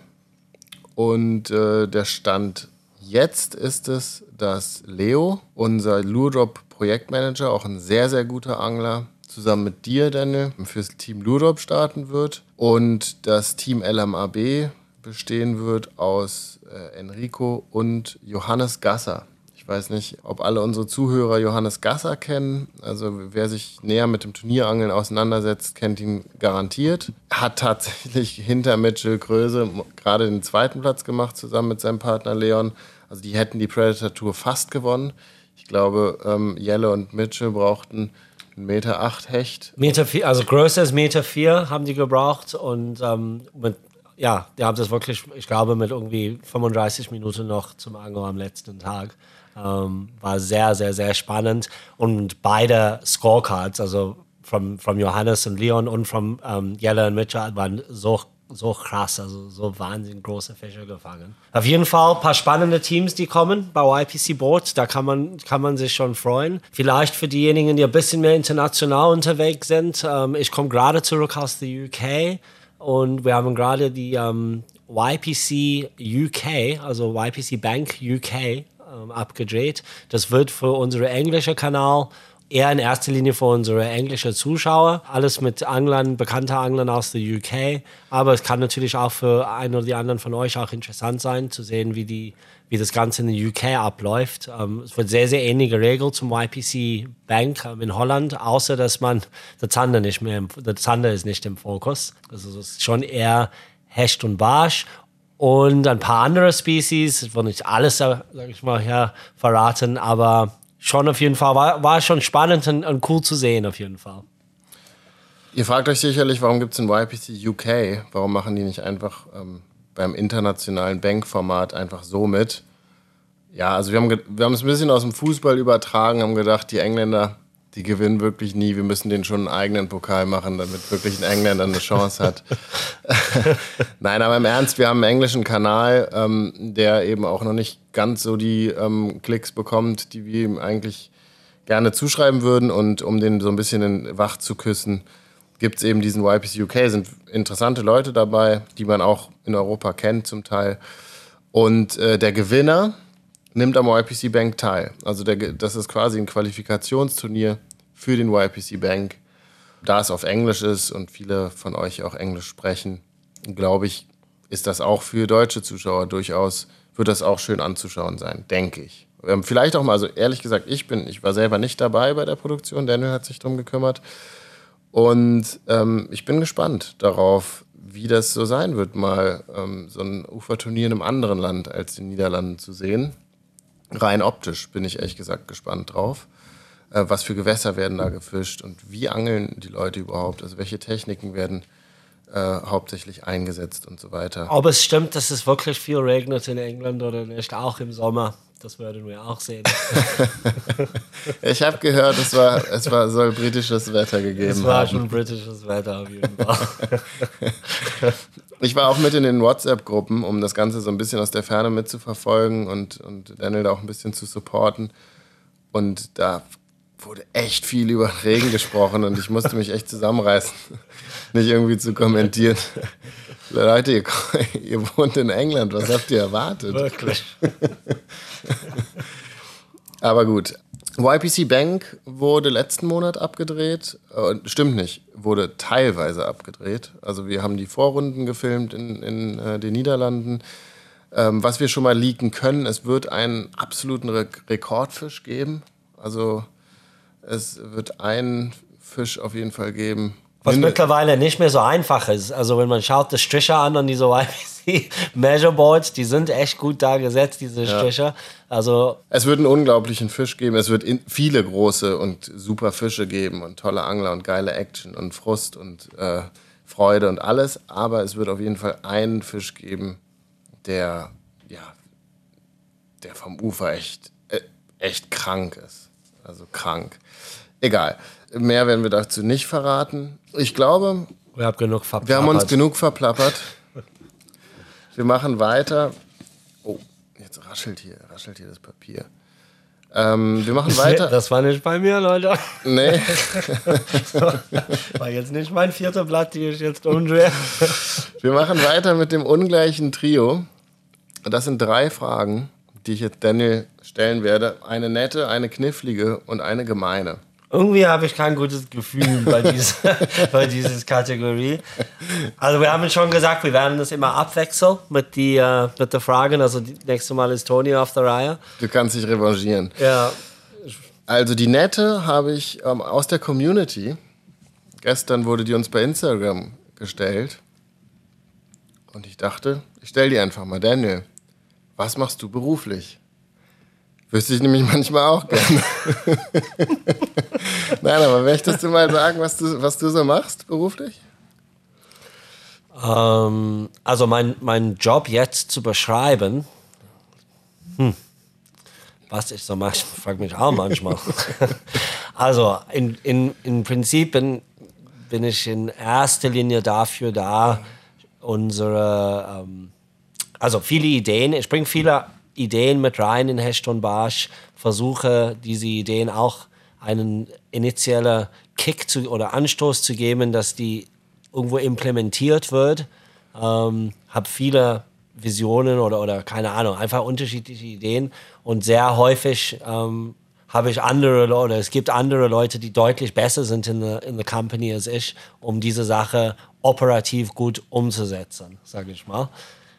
Und äh, der Stand jetzt ist es, dass Leo, unser Lure Drop Projektmanager, auch ein sehr, sehr guter Angler, zusammen mit dir, Daniel, fürs Team Lure Drop starten wird. Und das Team LMAB bestehen wird aus äh, Enrico und Johannes Gasser. Ich weiß nicht, ob alle unsere Zuhörer Johannes Gasser kennen. Also wer sich näher mit dem Turnierangeln auseinandersetzt, kennt ihn garantiert. Hat tatsächlich hinter Mitchell Kröse gerade den zweiten Platz gemacht, zusammen mit seinem Partner Leon. Also die hätten die Predator Tour fast gewonnen. Ich glaube, ähm, Jelle und Mitchell brauchten Meter acht Hecht. Meter vier, also größer als Meter vier haben die gebraucht und ähm, mit, ja, die haben das wirklich, ich glaube, mit irgendwie 35 Minuten noch zum Angeln am letzten Tag. Ähm, war sehr, sehr, sehr spannend und beide Scorecards, also von from Johannes und Leon und von ähm, Jelle und Mitchell, waren so so krass, also so wahnsinnig große Fische gefangen. Auf jeden Fall ein paar spannende Teams, die kommen bei YPC Boat. Da kann man, kann man sich schon freuen. Vielleicht für diejenigen, die ein bisschen mehr international unterwegs sind. Ähm, ich komme gerade zurück aus der UK und wir haben gerade die ähm, YPC UK, also YPC Bank UK, ähm, abgedreht. Das wird für unseren englischen Kanal eher in erster Linie für unsere englischen Zuschauer. Alles mit Anglern, bekannter Anglern aus der UK. Aber es kann natürlich auch für einen oder die anderen von euch auch interessant sein, zu sehen, wie, die, wie das Ganze in der UK abläuft. Ähm, es wird sehr, sehr ähnliche Regeln zum YPC Bank ähm, in Holland, außer dass man der Zander nicht mehr, im, der Zander ist nicht im Fokus. Also es ist schon eher Hecht und Barsch und ein paar andere Species. Ich will nicht alles, sag ich mal, hier verraten, aber schon auf jeden Fall, war, war schon spannend und, und cool zu sehen, auf jeden Fall. Ihr fragt euch sicherlich, warum gibt es ein YPC UK? Warum machen die nicht einfach ähm, beim internationalen Bankformat einfach so mit? Ja, also wir haben, wir haben es ein bisschen aus dem Fußball übertragen, haben gedacht, die Engländer, die gewinnen wirklich nie. Wir müssen denen schon einen eigenen Pokal machen, damit wirklich ein Engländer eine Chance hat. Nein, aber im Ernst, wir haben einen englischen Kanal, ähm, der eben auch noch nicht ganz so die ähm, Klicks bekommt, die wir ihm eigentlich gerne zuschreiben würden. Und um den so ein bisschen in wach zu küssen, gibt es eben diesen YPC UK. Sind interessante Leute dabei, die man auch in Europa kennt zum Teil. Und äh, der Gewinner nimmt am YPC Bank teil. Also der, das ist quasi ein Qualifikationsturnier für den YPC Bank. Da es auf Englisch ist und viele von euch auch Englisch sprechen, glaube ich, ist das auch für deutsche Zuschauer durchaus, wird das auch schön anzuschauen sein, denke ich. Ähm, vielleicht auch mal, also ehrlich gesagt, ich bin, ich war selber nicht dabei bei der Produktion, Daniel hat sich darum gekümmert. Und ähm, ich bin gespannt darauf, wie das so sein wird, mal ähm, so ein Uferturnier in einem anderen Land als den Niederlanden zu sehen. Rein optisch bin ich ehrlich gesagt gespannt drauf. Äh, was für Gewässer werden da gefischt und wie angeln die Leute überhaupt? Also welche Techniken werden äh, hauptsächlich eingesetzt und so weiter. Ob es stimmt, dass es wirklich viel regnet in England oder nicht, auch im Sommer. Das würden wir auch sehen. ich habe gehört, es war, es war, soll britisches Wetter gegeben haben. Es war haben. schon britisches Wetter auf jeden Fall. ich war auch mit in den WhatsApp-Gruppen, um das Ganze so ein bisschen aus der Ferne mitzuverfolgen und, und Daniel da auch ein bisschen zu supporten. Und da wurde echt viel über Regen gesprochen und ich musste mich echt zusammenreißen, nicht irgendwie zu kommentieren. Leute, ihr, ihr, wohnt in England, was habt ihr erwartet? Wirklich. Aber gut. YPC Bank wurde letzten Monat abgedreht. Äh, stimmt nicht, wurde teilweise abgedreht. Also wir haben die Vorrunden gefilmt in, in äh, den Niederlanden. Ähm, was wir schon mal leaken können, es wird einen absoluten Re Rekordfisch geben. Also es wird einen Fisch auf jeden Fall geben, was mittlerweile nicht mehr so einfach ist. Also wenn man schaut, die Striche an und diese YPC Measureboards, die sind echt gut da gesetzt, diese Striche. Ja. Also es wird einen unglaublichen Fisch geben. Es wird viele große und super Fische geben und tolle Angler und geile Action und Frust und äh, Freude und alles. Aber es wird auf jeden Fall einen Fisch geben, der ja, der vom Ufer echt äh, echt krank ist. Also krank. Egal. Mehr werden wir dazu nicht verraten. Ich glaube, wir haben, genug verplappert. wir haben uns genug verplappert. Wir machen weiter. Oh, jetzt raschelt hier, raschelt hier das Papier. Ähm, wir machen weiter. Das war nicht bei mir, Leute. Nee. war jetzt nicht mein vierter Blatt, die ich jetzt umdrehe. Wir machen weiter mit dem ungleichen Trio. Das sind drei Fragen, die ich jetzt Daniel stellen werde. Eine nette, eine knifflige und eine gemeine. Irgendwie habe ich kein gutes Gefühl bei, dieser, bei dieser Kategorie. Also wir haben schon gesagt, wir werden das immer abwechseln mit, die, uh, mit den Fragen. Also die, nächste Mal ist Tony auf der Reihe. Du kannst dich revanchieren. Ja. Also die nette habe ich ähm, aus der Community. Gestern wurde die uns bei Instagram gestellt. Und ich dachte, ich stelle die einfach mal. Daniel, was machst du beruflich? Wüsste ich nämlich manchmal auch gerne. Nein, aber möchtest du mal sagen, was du, was du so machst beruflich? Ähm, also mein, mein Job jetzt zu beschreiben, hm, was ich so mache, frage mich auch manchmal. also in, in, im Prinzip bin, bin ich in erster Linie dafür da, unsere, ähm, also viele Ideen, ich bringe viele Ideen mit rein in Heston Barsch, versuche diese Ideen auch einen initiellen Kick zu, oder Anstoß zu geben, dass die irgendwo implementiert wird. Ähm, habe viele Visionen oder, oder keine Ahnung, einfach unterschiedliche Ideen und sehr häufig ähm, habe ich andere oder es gibt andere Leute, die deutlich besser sind in der in company als ich, um diese Sache operativ gut umzusetzen, sage ich mal.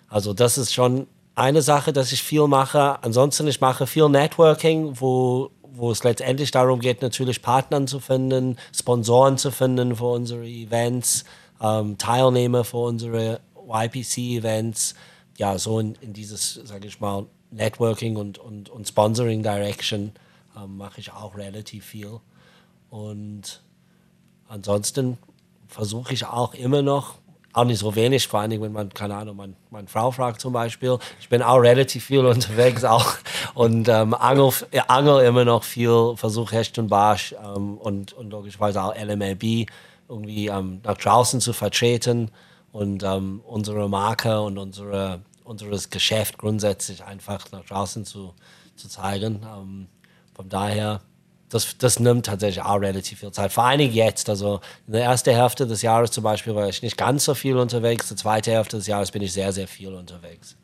Also das ist schon eine Sache, dass ich viel mache. Ansonsten, ich mache viel Networking, wo, wo es letztendlich darum geht, natürlich Partnern zu finden, Sponsoren zu finden für unsere Events, ähm, Teilnehmer für unsere YPC-Events. Ja, so in, in dieses, sage ich mal, Networking und, und, und Sponsoring Direction ähm, mache ich auch relativ viel. Und ansonsten versuche ich auch immer noch auch nicht so wenig, vor allem wenn man, keine Ahnung, meine, meine Frau fragt zum Beispiel. Ich bin auch relativ viel unterwegs auch und ähm, angel, angel immer noch viel, versuche Hecht und Barsch ähm, und, und logischerweise auch LMLB irgendwie ähm, nach draußen zu vertreten und ähm, unsere Marke und unsere, unseres Geschäft grundsätzlich einfach nach draußen zu, zu zeigen. Ähm, von daher das, das nimmt tatsächlich auch relativ viel Zeit. Vor allem jetzt. Also in der ersten Hälfte des Jahres zum Beispiel war ich nicht ganz so viel unterwegs. In der zweiten Hälfte des Jahres bin ich sehr, sehr viel unterwegs.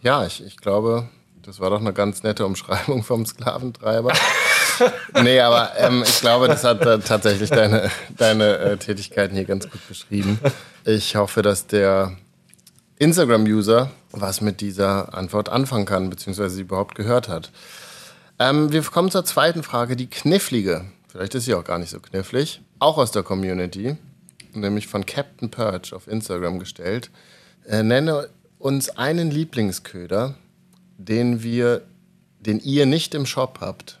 Ja, ich, ich glaube, das war doch eine ganz nette Umschreibung vom Sklaventreiber. nee, aber ähm, ich glaube, das hat äh, tatsächlich deine, deine äh, Tätigkeiten hier ganz gut beschrieben. Ich hoffe, dass der Instagram-User was mit dieser Antwort anfangen kann, beziehungsweise sie überhaupt gehört hat. Ähm, wir kommen zur zweiten Frage, die knifflige. Vielleicht ist sie auch gar nicht so knifflig. Auch aus der Community, nämlich von Captain Purge auf Instagram gestellt. Äh, nenne uns einen Lieblingsköder, den wir, den ihr nicht im Shop habt.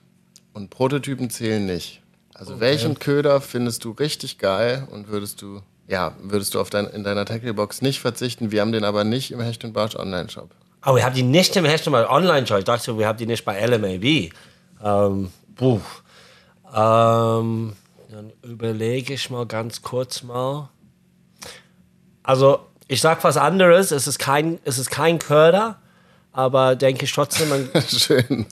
Und Prototypen zählen nicht. Also okay. welchen Köder findest du richtig geil und würdest du, ja, würdest du auf dein, in deiner Tacklebox nicht verzichten? Wir haben den aber nicht im Hecht und Barsch Online-Shop. Oh, wir haben die nicht im Hecht und Barsch Online-Shop. Ich dachte, wir haben die nicht bei LMAB. Ähm, puh. Ähm, dann überlege ich mal ganz kurz mal. Also, ich sag was anderes. Es ist kein, es ist kein Köder, aber denke ich trotzdem. Man, Schön.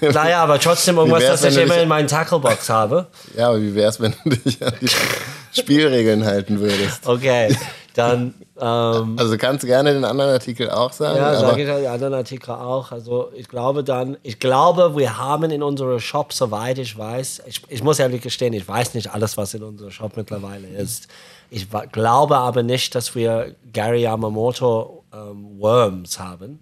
naja, aber trotzdem irgendwas, das ich immer in meinen Tacklebox habe. Ja, aber wie wäre es, wenn du dich an die Spielregeln halten würdest? Okay, dann. Ähm, also kannst du gerne den anderen Artikel auch sagen. Ja, sage ich den anderen Artikel auch. Also ich glaube dann, ich glaube, wir haben in unserem Shop, soweit ich weiß, ich, ich muss ehrlich gestehen, ich weiß nicht alles, was in unserem Shop mittlerweile ist. Ich glaube aber nicht, dass wir Gary Yamamoto ähm, Worms haben.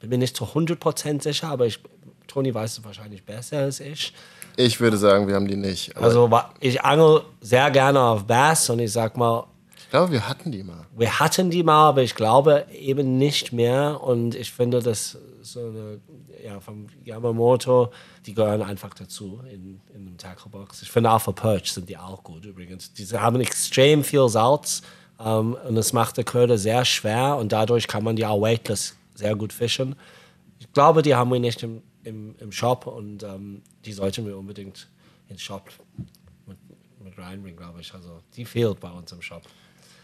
Bin mir nicht zu 100% sicher, aber ich, Toni weiß es wahrscheinlich besser als ich. Ich würde sagen, wir haben die nicht. Also ich angel sehr gerne auf Bass und ich sag mal, ich glaube, wir hatten die mal. Wir hatten die mal, aber ich glaube eben nicht mehr. Und ich finde, dass so eine, ja, vom Yamamoto, die gehören einfach dazu in, in einem Tacklebox. Ich finde auch für Perch sind die auch gut übrigens. Diese haben extrem viel Salz ähm, und es macht der Köder sehr schwer und dadurch kann man die auch weightless sehr gut fischen. Ich glaube, die haben wir nicht im, im, im Shop und ähm, die sollten wir unbedingt ins Shop mit, mit reinbringen, glaube ich. Also die fehlt bei uns im Shop.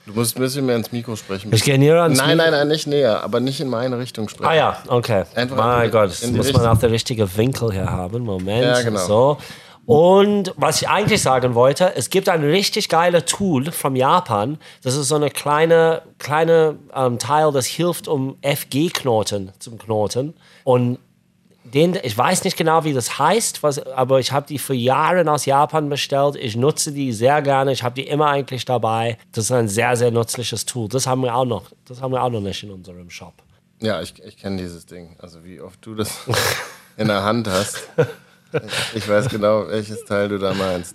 Du musst ein bisschen mehr ins Mikro sprechen. Ich gehe näher ans Nein, nein, nein, nicht näher, aber nicht in meine Richtung sprechen. Ah ja, okay. Einfach mein Gott, das muss man auch den richtigen Winkel hier haben. Moment. Ja, genau. So. Und was ich eigentlich sagen wollte, es gibt ein richtig geiles Tool von Japan. Das ist so eine kleine, kleine ähm, Teil, das hilft, um FG-Knoten zum Knoten. Und den, ich weiß nicht genau, wie das heißt, was, aber ich habe die für Jahre aus Japan bestellt. Ich nutze die sehr gerne. Ich habe die immer eigentlich dabei. Das ist ein sehr, sehr nützliches Tool. Das haben wir auch noch. Das haben wir auch noch nicht in unserem Shop. Ja, ich, ich kenne dieses Ding. Also wie oft du das in der Hand hast. Ich weiß genau, welches Teil du da meinst.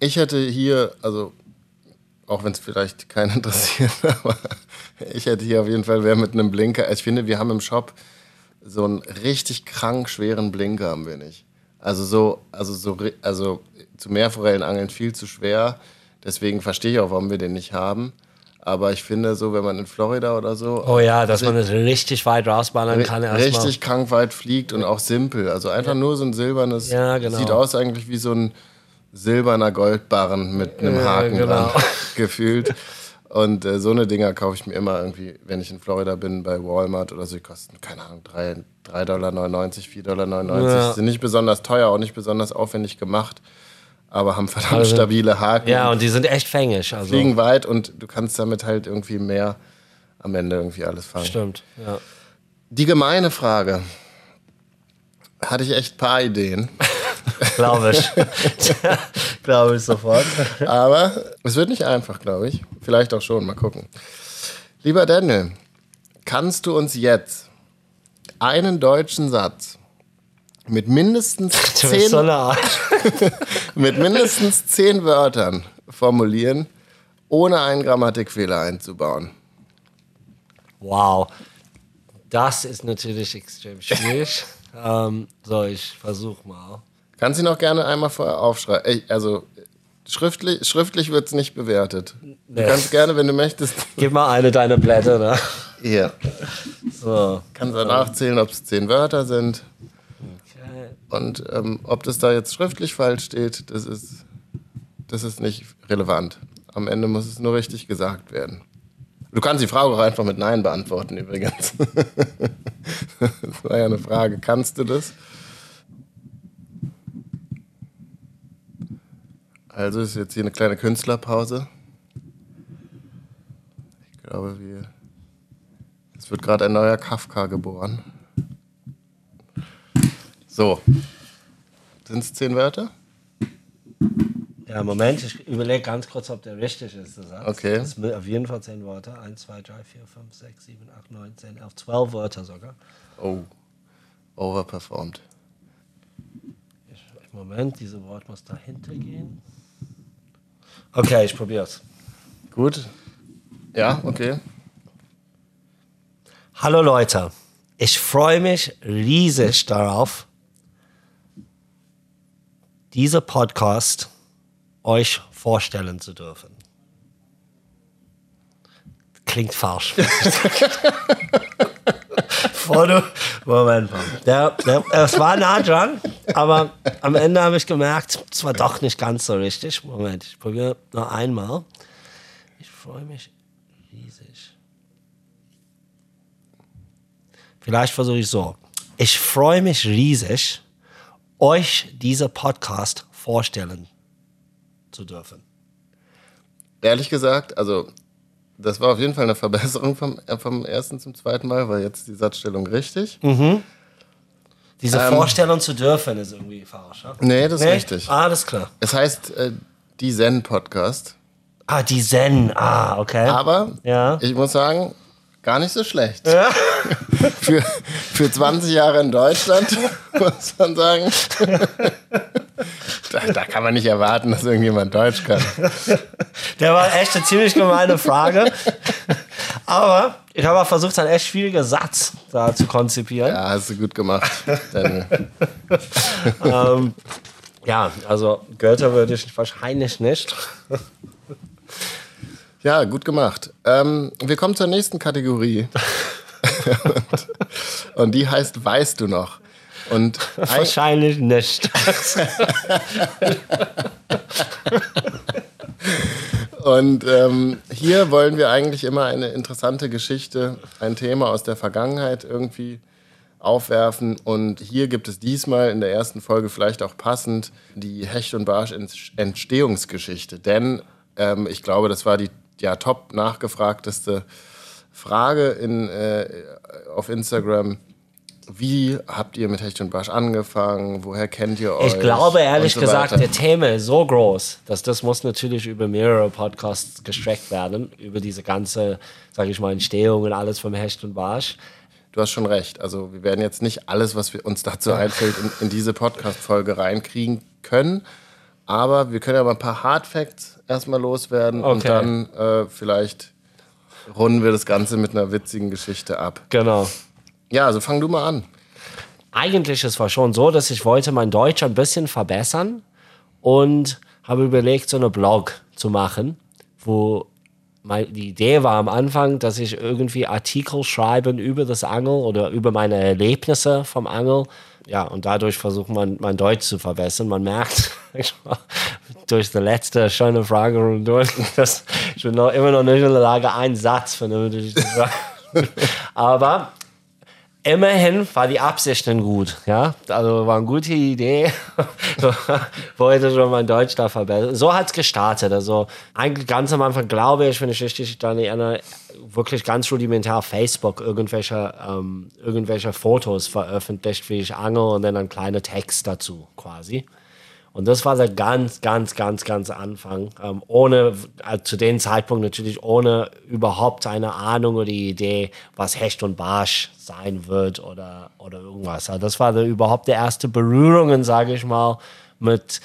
Ich hätte hier, also auch wenn es vielleicht keinen interessiert, aber ich hätte hier auf jeden Fall wer mit einem Blinker. Ich finde, wir haben im Shop so einen richtig krank schweren Blinker haben wir nicht. Also so, also so, also zu Meerforellenangeln viel zu schwer. Deswegen verstehe ich auch, warum wir den nicht haben. Aber ich finde so, wenn man in Florida oder so. Oh ja, dass man es richtig weit rausballern kann. Richtig krank weit fliegt und auch simpel. Also einfach ja. nur so ein silbernes. Ja, genau. Sieht aus eigentlich wie so ein silberner Goldbarren mit einem Haken ja, genau. dran gefühlt. Und äh, so eine Dinger kaufe ich mir immer irgendwie, wenn ich in Florida bin, bei Walmart oder so. Die kosten, keine Ahnung, 3,99 Dollar, 4,99 Dollar. Ja. Sind nicht besonders teuer, auch nicht besonders aufwendig gemacht, aber haben verdammt also, stabile Haken. Ja, und die sind echt fängisch. Also. Fliegen weit und du kannst damit halt irgendwie mehr am Ende irgendwie alles fangen. Stimmt, ja. Die gemeine Frage. Hatte ich echt ein paar Ideen. glaube ich. glaube ich sofort. Aber es wird nicht einfach, glaube ich. Vielleicht auch schon, mal gucken. Lieber Daniel, kannst du uns jetzt einen deutschen Satz mit mindestens zehn, mit mindestens zehn Wörtern formulieren, ohne einen Grammatikfehler einzubauen? Wow, das ist natürlich extrem schwierig. ähm, so, ich versuche mal. Kannst du noch gerne einmal vorher aufschreiben. Also schriftlich, schriftlich wird es nicht bewertet. Nee. Du kannst gerne, wenn du möchtest. Gib mal eine deiner Blätter da. Hier. So. Kannst du nachzählen, ob es zehn Wörter sind. Okay. Und ähm, ob das da jetzt schriftlich falsch steht, das ist, das ist nicht relevant. Am Ende muss es nur richtig gesagt werden. Du kannst die Frage auch einfach mit Nein beantworten, übrigens. das war ja eine Frage. Kannst du das? Also ist jetzt hier eine kleine Künstlerpause. Ich glaube, wir. Es wird gerade ein neuer Kafka geboren. So. Sind es zehn Wörter? Ja. Moment, ich überlege ganz kurz, ob der richtig ist. Der Satz. Okay. Das sind auf jeden Fall zehn Wörter. 1, 2, 3, 4, 5, 6, 7, 8, 9, 10, 11, 12 Wörter sogar. Oh, overperformed. Moment, dieses Wort muss dahinter gehen. Okay, ich probier's. Gut. Ja, okay. Hallo Leute, ich freue mich riesig darauf, diese Podcast euch vorstellen zu dürfen. Klingt falsch. Vor du, Moment mal. Der, der, es war nah dran, aber am Ende habe ich gemerkt, es war doch nicht ganz so richtig. Moment, ich probiere noch einmal. Ich freue mich riesig. Vielleicht versuche ich so. Ich freue mich riesig, euch diese Podcast vorstellen zu dürfen. Ehrlich gesagt, also das war auf jeden Fall eine Verbesserung vom, äh, vom ersten zum zweiten Mal, weil jetzt die Satzstellung richtig. Diese Ähm. Vorstellung zu dürfen ist irgendwie falsch. Ja? Nee, das ist Nee? richtig. Ah, alles klar. Es heißt äh, die Zen-Podcast. Ah, die Zen. Ah, okay. Aber Ja. ich muss sagen, gar nicht so schlecht. für, für 20 Jahre in Deutschland, muss man sagen. da, da kann man nicht erwarten, dass irgendjemand Deutsch kann. Der war echt eine ziemlich gemeine Frage. Aber ich habe versucht, einen echt schwierigen Satz da zu konzipieren. Ja, hast du gut gemacht. Daniel. ähm, ja, also Goethe würde ich wahrscheinlich nicht. Ja, gut gemacht. Ähm, wir kommen zur nächsten Kategorie. und, und die heißt Weißt du noch? Und ein, Wahrscheinlich nicht. Und ähm, hier wollen wir eigentlich immer eine interessante Geschichte, ein Thema aus der Vergangenheit irgendwie aufwerfen. Und hier gibt es diesmal in der ersten Folge vielleicht auch passend die Hecht und Barsch Ent- Entstehungsgeschichte. Denn ähm, ich glaube, das war die ja, top nachgefragteste Frage in, äh, auf Instagram. Wie habt ihr mit Hecht und Barsch angefangen? Woher kennt ihr euch? Ich glaube ehrlich Und so gesagt, weiter. der Thema ist so groß, dass das muss natürlich über mehrere Podcasts gestreckt werden, über diese ganze, sage ich mal, Entstehung und alles vom Hecht und Barsch. Du hast schon recht. Also wir werden jetzt nicht alles, was wir uns dazu einfällt, in, in diese Podcast-Folge reinkriegen können. Aber wir können ja mal ein paar Hard Facts erstmal loswerden und Okay. dann äh, vielleicht runden wir das Ganze mit einer witzigen Geschichte ab. Genau. Ja, also fang du mal an. Eigentlich es war schon so, dass ich wollte mein Deutsch ein bisschen verbessern und habe überlegt, so eine Blog zu machen, wo mein, die Idee war am Anfang, dass ich irgendwie Artikel schreiben über das Angel oder über meine Erlebnisse vom Angel. Ja, und dadurch versucht man, mein Deutsch zu verbessern. Man merkt durch die letzte schöne Frage durch, dass ich bin noch, immer noch nicht in der Lage, einen Satz vernünftig zu sagen. Aber immerhin war die Absichten gut, ja. Also war eine gute Idee. Wollte schon mein Deutsch da verbessern. So hat es gestartet. Also eigentlich ganz am Anfang glaube ich, wenn ich richtig dann erinnere, wirklich ganz rudimentär Facebook irgendwelche, ähm, irgendwelche Fotos veröffentlicht, wie ich angel und dann ein kleiner Text dazu quasi. Und das war der ganz, ganz, ganz, ganz Anfang. Ähm, ohne, äh, zu dem Zeitpunkt natürlich ohne überhaupt eine Ahnung oder Idee, was Hecht und Barsch sein wird oder, oder irgendwas. Also das war der, überhaupt der erste Berührungen, sage ich mal, mit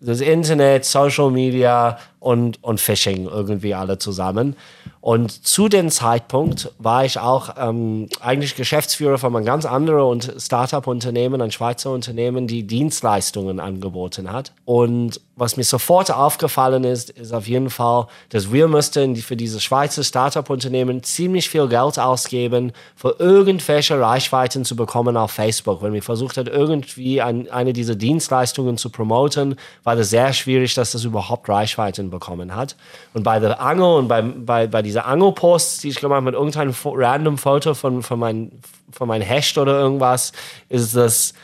das Internet, Social Media und, und Phishing irgendwie alle zusammen. Und zu dem Zeitpunkt war ich auch ähm, eigentlich Geschäftsführer von einem ganz anderen Startup-Unternehmen, ein Schweizer Unternehmen, die Dienstleistungen angeboten hat. Und was mir sofort aufgefallen ist, ist auf jeden Fall, dass wir müssten für dieses Schweizer Startup-Unternehmen ziemlich viel Geld ausgeben, für irgendwelche Reichweiten zu bekommen auf Facebook. Wenn wir versucht hat, irgendwie ein, eine dieser Dienstleistungen zu promoten, war das sehr schwierig, dass das überhaupt Reichweiten bekommen hat. Und bei der Angel und bei, bei, bei dieser Angelposts, die ich gemacht habe, mit irgendeinem random Foto von, von meinem von mein Hecht oder irgendwas, ist das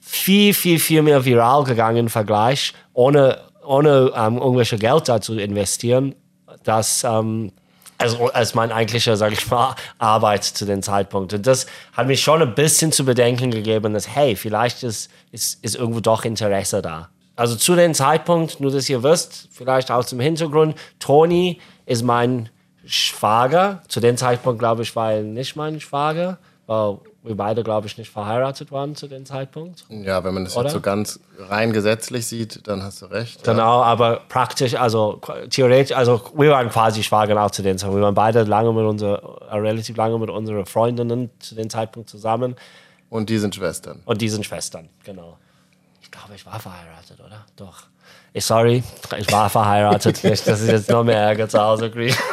viel, viel, viel mehr viral gegangen im Vergleich, ohne, ohne ähm, irgendwelche Geld da zu investieren, dass ähm, also als mein eigentlicher, sage ich mal, Arbeit zu dem Zeitpunkt. Und das hat mich schon ein bisschen zu bedenken gegeben, dass, hey, vielleicht ist, ist, ist irgendwo doch Interesse da. Also zu dem Zeitpunkt, nur dass ihr wisst, vielleicht aus dem Hintergrund, Toni ist mein Schwager. Zu dem Zeitpunkt, glaube ich, war er nicht mein Schwager, weil wir beide, glaube ich, nicht verheiratet waren zu dem Zeitpunkt. Ja, wenn man das jetzt so ganz rein gesetzlich sieht, dann hast du recht. Genau, ja. aber praktisch, also theoretisch, also wir waren quasi Schwager auch zu dem Zeitpunkt. Wir waren beide lange mit unserer, äh, relativ lange mit unseren Freundinnen zu dem Zeitpunkt zusammen. Und die sind Schwestern. Und die sind Schwestern, genau. Ich glaube, ich war verheiratet, oder? Doch. Ich, sorry, ich war verheiratet. Nicht, dass ich jetzt noch mehr Ärger zu Hause kriege.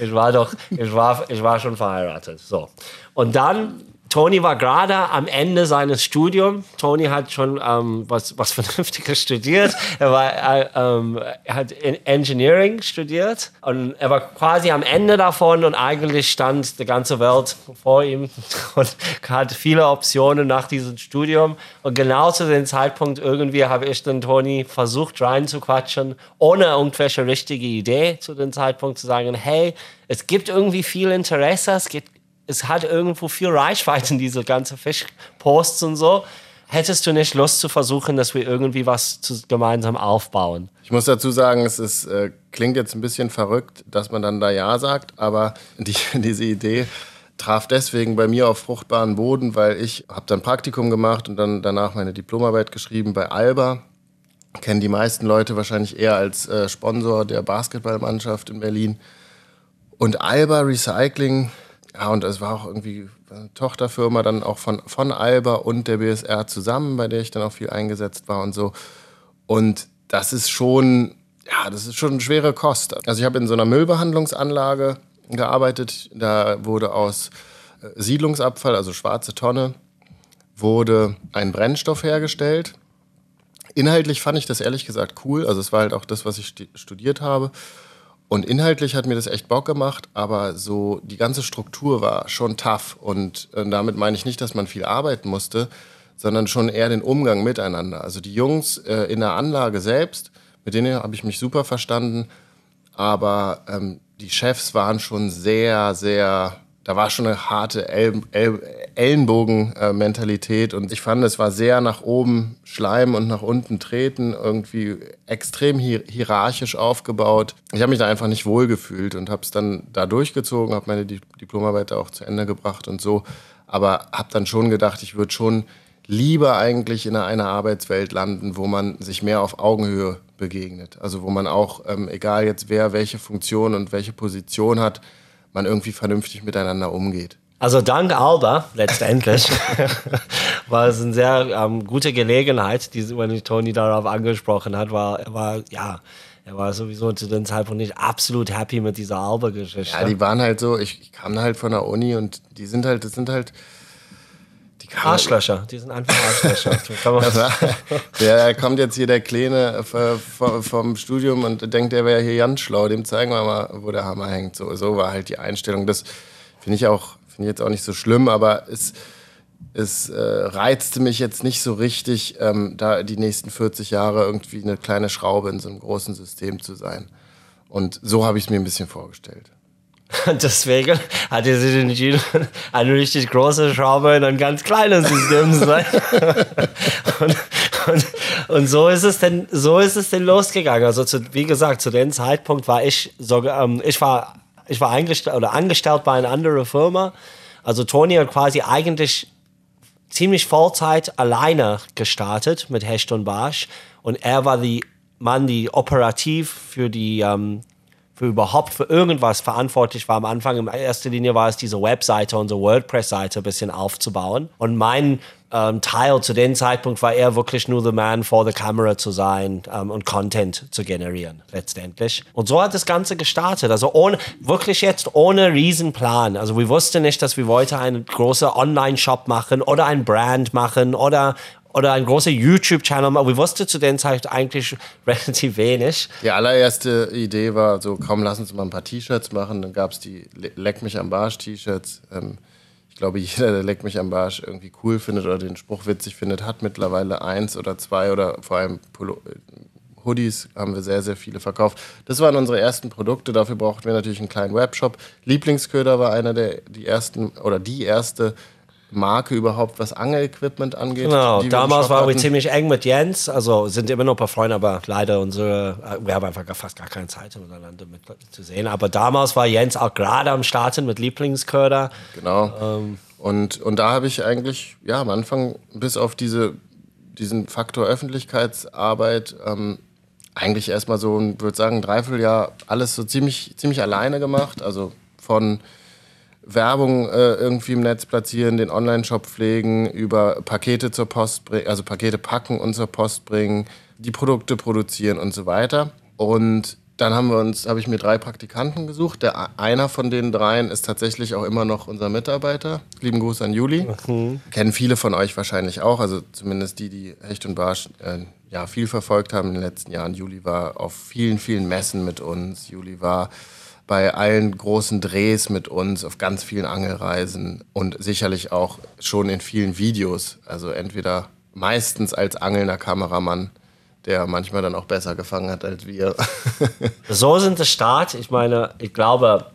Ich war doch, ich war, ich war schon verheiratet. So. Und dann Tony war gerade am Ende seines Studiums. Tony hat schon ähm, was, was Vernünftiges studiert. Er, war, äh, ähm, er hat Engineering studiert und er war quasi am Ende davon und eigentlich stand die ganze Welt vor ihm und hatte viele Optionen nach diesem Studium. Und genau zu dem Zeitpunkt irgendwie habe ich dann Tony versucht reinzuquatschen, ohne irgendwelche richtige Idee zu dem Zeitpunkt zu sagen, hey, es gibt irgendwie viel Interesse, es gibt es hat irgendwo viel Reichweite in diese ganze Fischposts und so. Hättest du nicht Lust zu versuchen, dass wir irgendwie was zu, gemeinsam aufbauen? Ich muss dazu sagen, es ist, äh, klingt jetzt ein bisschen verrückt, dass man dann da Ja sagt, aber die, diese Idee traf deswegen bei mir auf fruchtbaren Boden, weil ich habe dann Praktikum gemacht und dann danach meine Diplomarbeit geschrieben bei Alba. Kennen die meisten Leute wahrscheinlich eher als äh, Sponsor der Basketballmannschaft in Berlin. Und Alba Recycling ja, und es war auch irgendwie eine Tochterfirma dann auch von, von Alba und der BSR zusammen, bei der ich dann auch viel eingesetzt war und so. Und das ist schon, ja, das ist schon eine schwere Kost. Also ich habe in so einer Müllbehandlungsanlage gearbeitet. Da wurde aus äh, Siedlungsabfall, also schwarze Tonne, wurde ein Brennstoff hergestellt. Inhaltlich fand ich das ehrlich gesagt cool. Also es war halt auch das, was ich studiert habe. Und inhaltlich hat mir das echt Bock gemacht, aber so die ganze Struktur war schon tough. Und äh, damit meine ich nicht, dass man viel arbeiten musste, sondern schon eher den Umgang miteinander. Also die Jungs äh, in der Anlage selbst, mit denen habe ich mich super verstanden, aber ähm, die Chefs waren schon sehr, sehr da war schon eine harte El El Ellenbogen-Mentalität und ich fand, es war sehr nach oben schleimen und nach unten treten, irgendwie extrem hier hierarchisch aufgebaut. Ich habe mich da einfach nicht wohl gefühlt und habe es dann da durchgezogen, habe meine Diplomarbeit auch zu Ende gebracht und so, aber habe dann schon gedacht, ich würde schon lieber eigentlich in einer Arbeitswelt landen, wo man sich mehr auf Augenhöhe begegnet. Also wo man auch, ähm, egal jetzt wer welche Funktion und welche Position hat, man irgendwie vernünftig miteinander umgeht. Also dank Alba letztendlich war es eine sehr ähm, gute Gelegenheit, die, wenn Tony darauf angesprochen hat, war, war ja, er war sowieso zu dem Zeitpunkt nicht absolut happy mit dieser Alba-Geschichte. Ja, die waren halt so, ich, ich kam halt von der Uni und die sind halt, das sind halt Arschlöcher, die sind einfach Arschlöcher. der kommt jetzt hier der Kleine vom Studium und denkt, der wäre hier ganz schlau. Dem zeigen wir mal, wo der Hammer hängt. So, so war halt die Einstellung. Das finde ich auch, finde ich jetzt auch nicht so schlimm, aber es, es äh, reizte mich jetzt nicht so richtig, ähm, da die nächsten 40 Jahre irgendwie eine kleine Schraube in so einem großen System zu sein. Und so habe ich es mir ein bisschen vorgestellt. Und deswegen hat er sich entschieden, eine richtig große Schraube in ein ganz kleines System zu sein. und, und, und, so ist es denn, so ist es denn losgegangen. Also zu, wie gesagt, zu dem Zeitpunkt war ich sogar, ähm, ich war, ich war eingestellt oder angestellt bei einer anderen Firma. Also Toni hat quasi eigentlich ziemlich Vollzeit alleine gestartet mit Hecht und Barsch. Und er war die Mann, die operativ für die ähm, für überhaupt für irgendwas verantwortlich war am Anfang. In erster Linie war es diese Webseite, unsere WordPress-Seite ein bisschen aufzubauen. Und mein ähm, Teil zu dem Zeitpunkt war eher wirklich nur the man for the camera zu sein ähm, und Content zu generieren, letztendlich. Und so hat das Ganze gestartet. Also ohne, wirklich jetzt ohne Riesenplan. Also wir wussten nicht, dass wir heute einen großen Online-Shop machen oder ein Brand machen oder oder ein großer YouTube-Channel, aber wir wussten zu der Zeit eigentlich relativ wenig. Die allererste Idee war so, komm, lass uns mal ein paar T-Shirts machen. Dann gab es die Leck mich am Barsch-T-Shirts. Ähm, ich glaube, jeder, der Leck mich am Barsch irgendwie cool findet oder den Spruch witzig findet, hat mittlerweile eins oder zwei oder vor allem Polo Hoodies haben wir sehr, sehr viele verkauft. Das waren unsere ersten Produkte. Dafür brauchten wir natürlich einen kleinen Webshop. Lieblingsköder war einer der die ersten oder die erste Marke überhaupt, was Angel-Equipment angeht. Genau, damals waren wir ziemlich eng mit Jens, also sind immer noch befreundet, aber leider unsere, äh, wir haben einfach fast gar keine Zeit miteinander mit, zu sehen. Aber damals war Jens auch gerade am Starten mit Lieblingsköder. Genau. Ähm. und, und da habe ich eigentlich, ja, am Anfang bis auf diese, diesen Faktor Öffentlichkeitsarbeit ähm, eigentlich erstmal so, ich würde sagen, ein Dreivierteljahr alles so ziemlich, ziemlich alleine gemacht. Also von Werbung äh, irgendwie im Netz platzieren, den Online-Shop pflegen, über Pakete zur Post bringen, also Pakete packen und zur Post bringen, die Produkte produzieren und so weiter. Und dann haben wir uns, habe ich mir drei Praktikanten gesucht. Der einer von den dreien ist tatsächlich auch immer noch unser Mitarbeiter. Lieben Gruß an Juli. Kennen viele von euch wahrscheinlich auch, also zumindest die, die Hecht und Barsch äh, ja, viel verfolgt haben in den letzten Jahren. Juli war auf vielen, vielen Messen mit uns. Juli war bei allen großen Drehs mit uns, auf ganz vielen Angelreisen und sicherlich auch schon in vielen Videos. Also entweder meistens als angelnder Kameramann, der manchmal dann auch besser gefangen hat als wir. So sind der Start. Ich meine, ich glaube,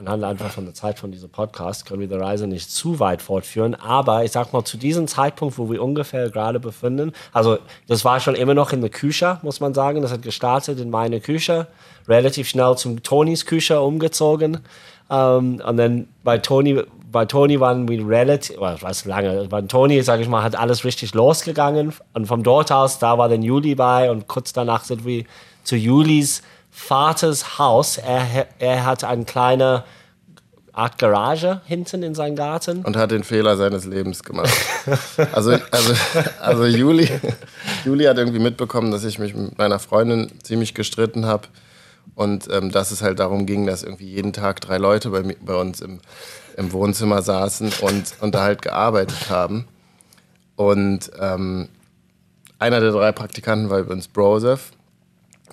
anhand einfach von der Zeit von diesem Podcast können wir die Reise nicht zu weit fortführen. Aber ich sag mal, zu diesem Zeitpunkt, wo wir ungefähr gerade befinden, also das war schon immer noch in der Küche, muss man sagen. Das hat gestartet in meine Küche, relativ schnell zum Tonys Küche umgezogen. Ähm, und dann bei Tony, bei Tony waren wir relativ, well, ich weiß lange, bei Tony, sage ich mal, hat alles richtig losgegangen. Und von dort aus, da war dann Juli bei und kurz danach sind wir zu Julis Vaters Haus. Er, er hat eine kleine Art Garage hinten in seinem Garten. und hat den Fehler seines Lebens gemacht. Also, also, also Juli, Juli hat irgendwie mitbekommen, dass ich mich mit meiner Freundin ziemlich gestritten habe und ähm, dass es halt darum ging, dass irgendwie jeden Tag drei Leute bei, bei uns im, im Wohnzimmer saßen und, und da halt gearbeitet haben. Und ähm, einer der drei Praktikanten war übrigens Broseph,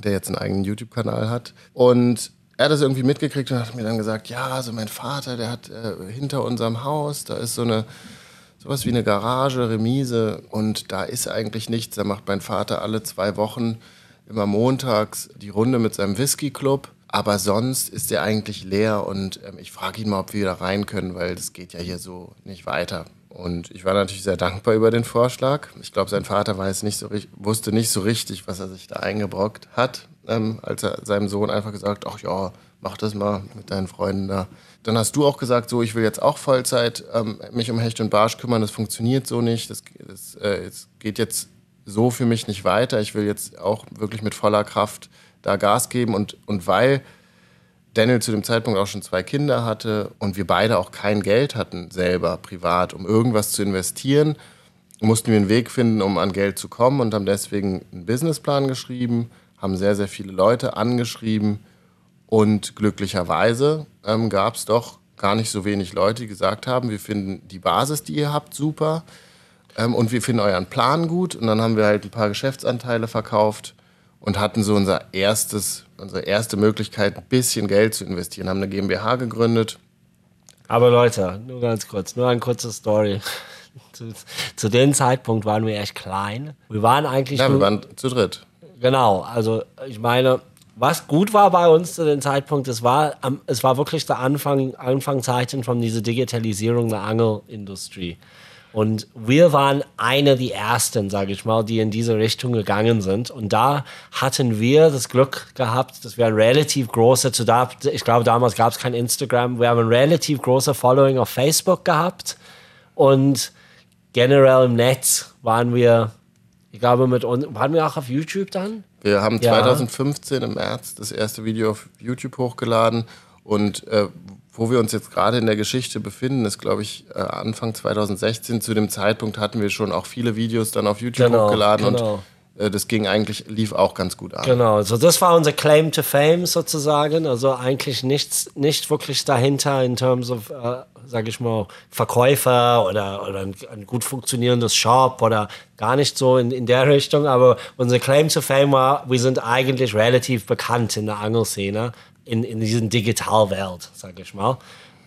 der jetzt einen eigenen YouTube-Kanal hat. Und er hat das irgendwie mitgekriegt und hat mir dann gesagt, ja, also mein Vater, der hat äh, hinter unserem Haus, da ist so eine sowas wie eine Garage, Remise und da ist eigentlich nichts. Da macht mein Vater alle zwei Wochen immer montags die Runde mit seinem Whisky-Club. Aber sonst ist der eigentlich leer und ähm, ich frage ihn mal, ob wir da rein können, weil das geht ja hier so nicht weiter. Und ich war natürlich sehr dankbar über den Vorschlag. Ich glaube, sein Vater weiß nicht so, wusste nicht so richtig, was er sich da eingebrockt hat, ähm, als er seinem Sohn einfach gesagt, ach ja, mach das mal mit deinen Freunden da. Dann hast du auch gesagt, so, ich will jetzt auch Vollzeit ähm, mich um Hecht und Barsch kümmern, das funktioniert so nicht, das, das, äh, es geht jetzt so für mich nicht weiter, ich will jetzt auch wirklich mit voller Kraft da Gas geben. Und, und weil Daniel zu dem Zeitpunkt auch schon zwei Kinder hatte und wir beide auch kein Geld hatten selber privat, um irgendwas zu investieren, mussten wir einen Weg finden, um an Geld zu kommen und haben deswegen einen Businessplan geschrieben, haben sehr, sehr viele Leute angeschrieben und glücklicherweise ähm, gab es doch gar nicht so wenig Leute, die gesagt haben, wir finden die Basis, die ihr habt, super ähm, und wir finden euren Plan gut. Und dann haben wir halt ein paar Geschäftsanteile verkauft und hatten so unser erstes, unsere erste Möglichkeit, ein bisschen Geld zu investieren. Haben eine GmbH gegründet. Aber Leute, nur ganz kurz, nur eine kurze Story. Zu, zu dem Zeitpunkt waren wir echt klein. Wir waren eigentlich Ja, wir waren zu dritt. Genau, also ich meine, was gut war bei uns zu dem Zeitpunkt, es war, es war wirklich der Anfang, Anfangszeiten von dieser Digitalisierung der Angelindustrie. Und wir waren eine der ersten, sage ich mal, die in diese Richtung gegangen sind. Und da hatten wir das Glück gehabt, dass wir ein relativ große, zu da, ich glaube damals gab es kein Instagram, wir haben ein relativ großer Following auf Facebook gehabt. Und generell im Netz waren wir, ich glaube, mit uns, waren wir auch auf YouTube dann? Wir haben Ja. 2015 im März das erste Video auf YouTube hochgeladen und äh, wo wir uns jetzt gerade in der Geschichte befinden, ist, glaube ich, äh, Anfang 2016. Zu dem Zeitpunkt hatten wir schon auch viele Videos dann auf YouTube Genau, hochgeladen genau. und äh, das ging eigentlich, lief auch ganz gut an. Genau, so das war unser Claim to Fame sozusagen. Also eigentlich nichts, nicht wirklich dahinter in terms of, äh, sag ich mal, Verkäufer oder, oder ein, ein gut funktionierendes Shop oder gar nicht so in, in der Richtung. Aber unser Claim to Fame war, wir sind eigentlich relativ bekannt in der Angelszene, in, in dieser Digitalwelt, sag ich mal.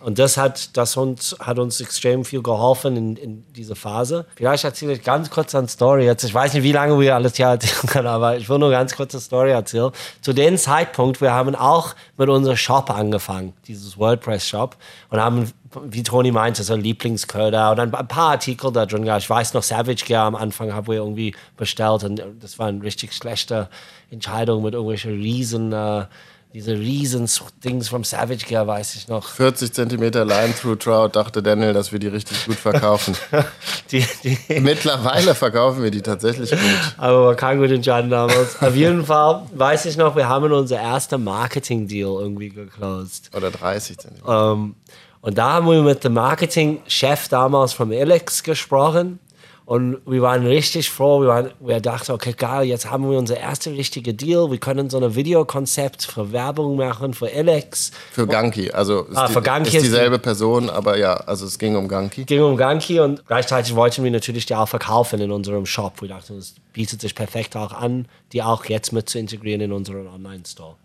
Und das hat, das uns, hat uns extrem viel geholfen in, in dieser Phase. Vielleicht erzähle ich ganz kurz eine Story jetzt. Ich weiß nicht, wie lange wir alles hier erzählen können, aber ich will nur ganz kurz eine Story erzählen. Zu dem Zeitpunkt, wir haben auch mit unserem Shop angefangen, dieses WordPress-Shop, und haben, wie Toni meinte, so Lieblingsköder und ein paar Artikel da drin. Ich weiß noch, Savage Gear am Anfang haben wir irgendwie bestellt und das war eine richtig schlechte Entscheidung mit irgendwelchen riesen... Äh, diese riesen Dings vom Savage Gear, weiß ich noch. 40 Zentimeter Line Through Trout, dachte Daniel, dass wir die richtig gut verkaufen. die, die Mittlerweile verkaufen wir die tatsächlich gut. Aber man kann gut entscheiden damals. Auf jeden Fall weiß ich noch, wir haben unser erster Marketing-Deal irgendwie geclosed. Oder 30 Zentimeter. Um, und da haben wir mit dem Marketing-Chef damals von Alex gesprochen. Und wir waren richtig froh. Wir, waren, wir dachten, okay, geil, jetzt haben wir unser erster richtige Deal. Wir können so ein Videokonzept für Werbung machen für Alex. Für Ganki. Also ist, ah, die, für Ganki ist dieselbe ist Person, aber ja, also es ging um Ganki. Es ging um Ganki und gleichzeitig wollten wir natürlich die auch verkaufen in unserem Shop. Wir dachten, es bietet sich perfekt auch an, die auch jetzt mit zu integrieren in unseren Online-Store.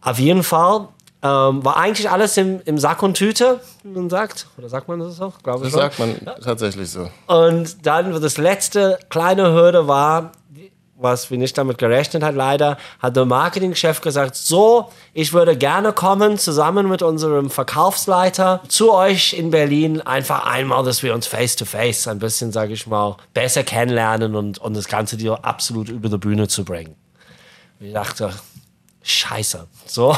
Auf jeden Fall ähm, war eigentlich alles im, im Sack und Tüte, wie man sagt. Oder sagt man das so? Glaube das sagt man ja. tatsächlich so. Und dann das letzte kleine Hürde war, was wir nicht damit gerechnet hat, leider, hat der Marketingchef gesagt, so, ich würde gerne kommen, zusammen mit unserem Verkaufsleiter zu euch in Berlin, einfach einmal, dass wir uns face-to-face -face ein bisschen, sage ich mal, besser kennenlernen und, und das Ganze dir absolut über die Bühne zu bringen. Ich dachte, Scheiße. So,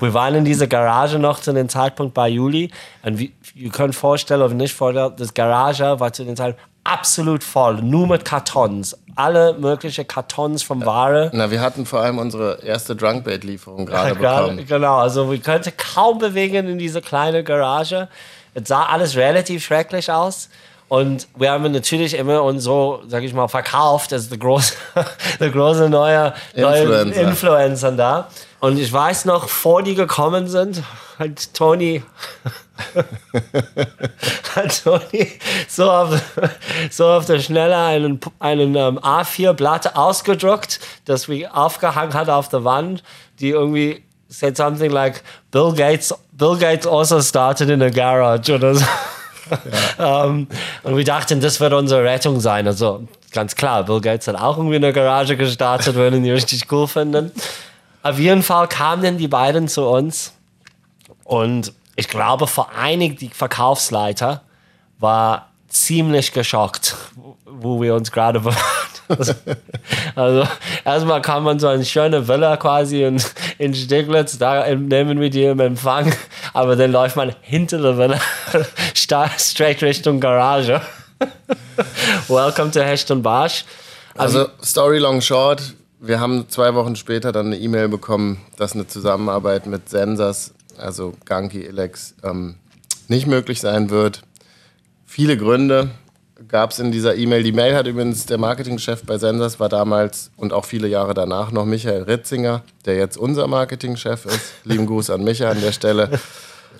wir waren in dieser Garage noch zu dem Zeitpunkt bei Juli. Und wie, ihr könnt vorstellen oder nicht vorstellen, das Garage war zu dem Zeitpunkt absolut voll, nur mit Kartons. Alle möglichen Kartons von Ware. Na, wir hatten vor allem unsere erste Drunkbait-Lieferung gerade bekommen. Genau, also wir könnten kaum bewegen in diese kleine Garage. Es sah alles relativ schrecklich aus. Und wir haben natürlich immer uns so, sag ich mal, verkauft als der große, der große neue, neue Influencer. Influencer da. Und ich weiß noch, vor die gekommen sind, hat Tony, hat Tony so auf, so auf der Schnelle einen, einen um, ähm, A4-Blatt ausgedruckt, das wir aufgehangen hat auf der Wand, die irgendwie said something like Bill Gates, Bill Gates also started in a garage oder so. Ja. ähm, und wir dachten, das wird unsere Rettung sein. Also ganz klar, Bill Gates hat auch irgendwie eine Garage gestartet, würden die richtig cool finden. Auf jeden Fall kamen die beiden zu uns und ich glaube, vor einig die Verkaufsleiter war ziemlich geschockt, wo wir uns gerade. Also, also erstmal kam man so eine schöne Villa quasi in, in Steglitz, da nehmen wir die im Empfang, aber dann läuft man hinter der Villa straight Richtung Garage. Welcome to Hecht und Barsch. Also, also Story long short, wir haben zwei Wochen später dann eine E-Mail bekommen, dass eine Zusammenarbeit mit Sensors, also Ganki, Elex, ähm, nicht möglich sein wird. Viele Gründe gab es in dieser E-Mail. Die Mail hat übrigens der Marketingchef bei Sensors, war damals und auch viele Jahre danach noch Michael Ritzinger, der jetzt unser Marketingchef ist. Lieben Gruß an Michael an der Stelle.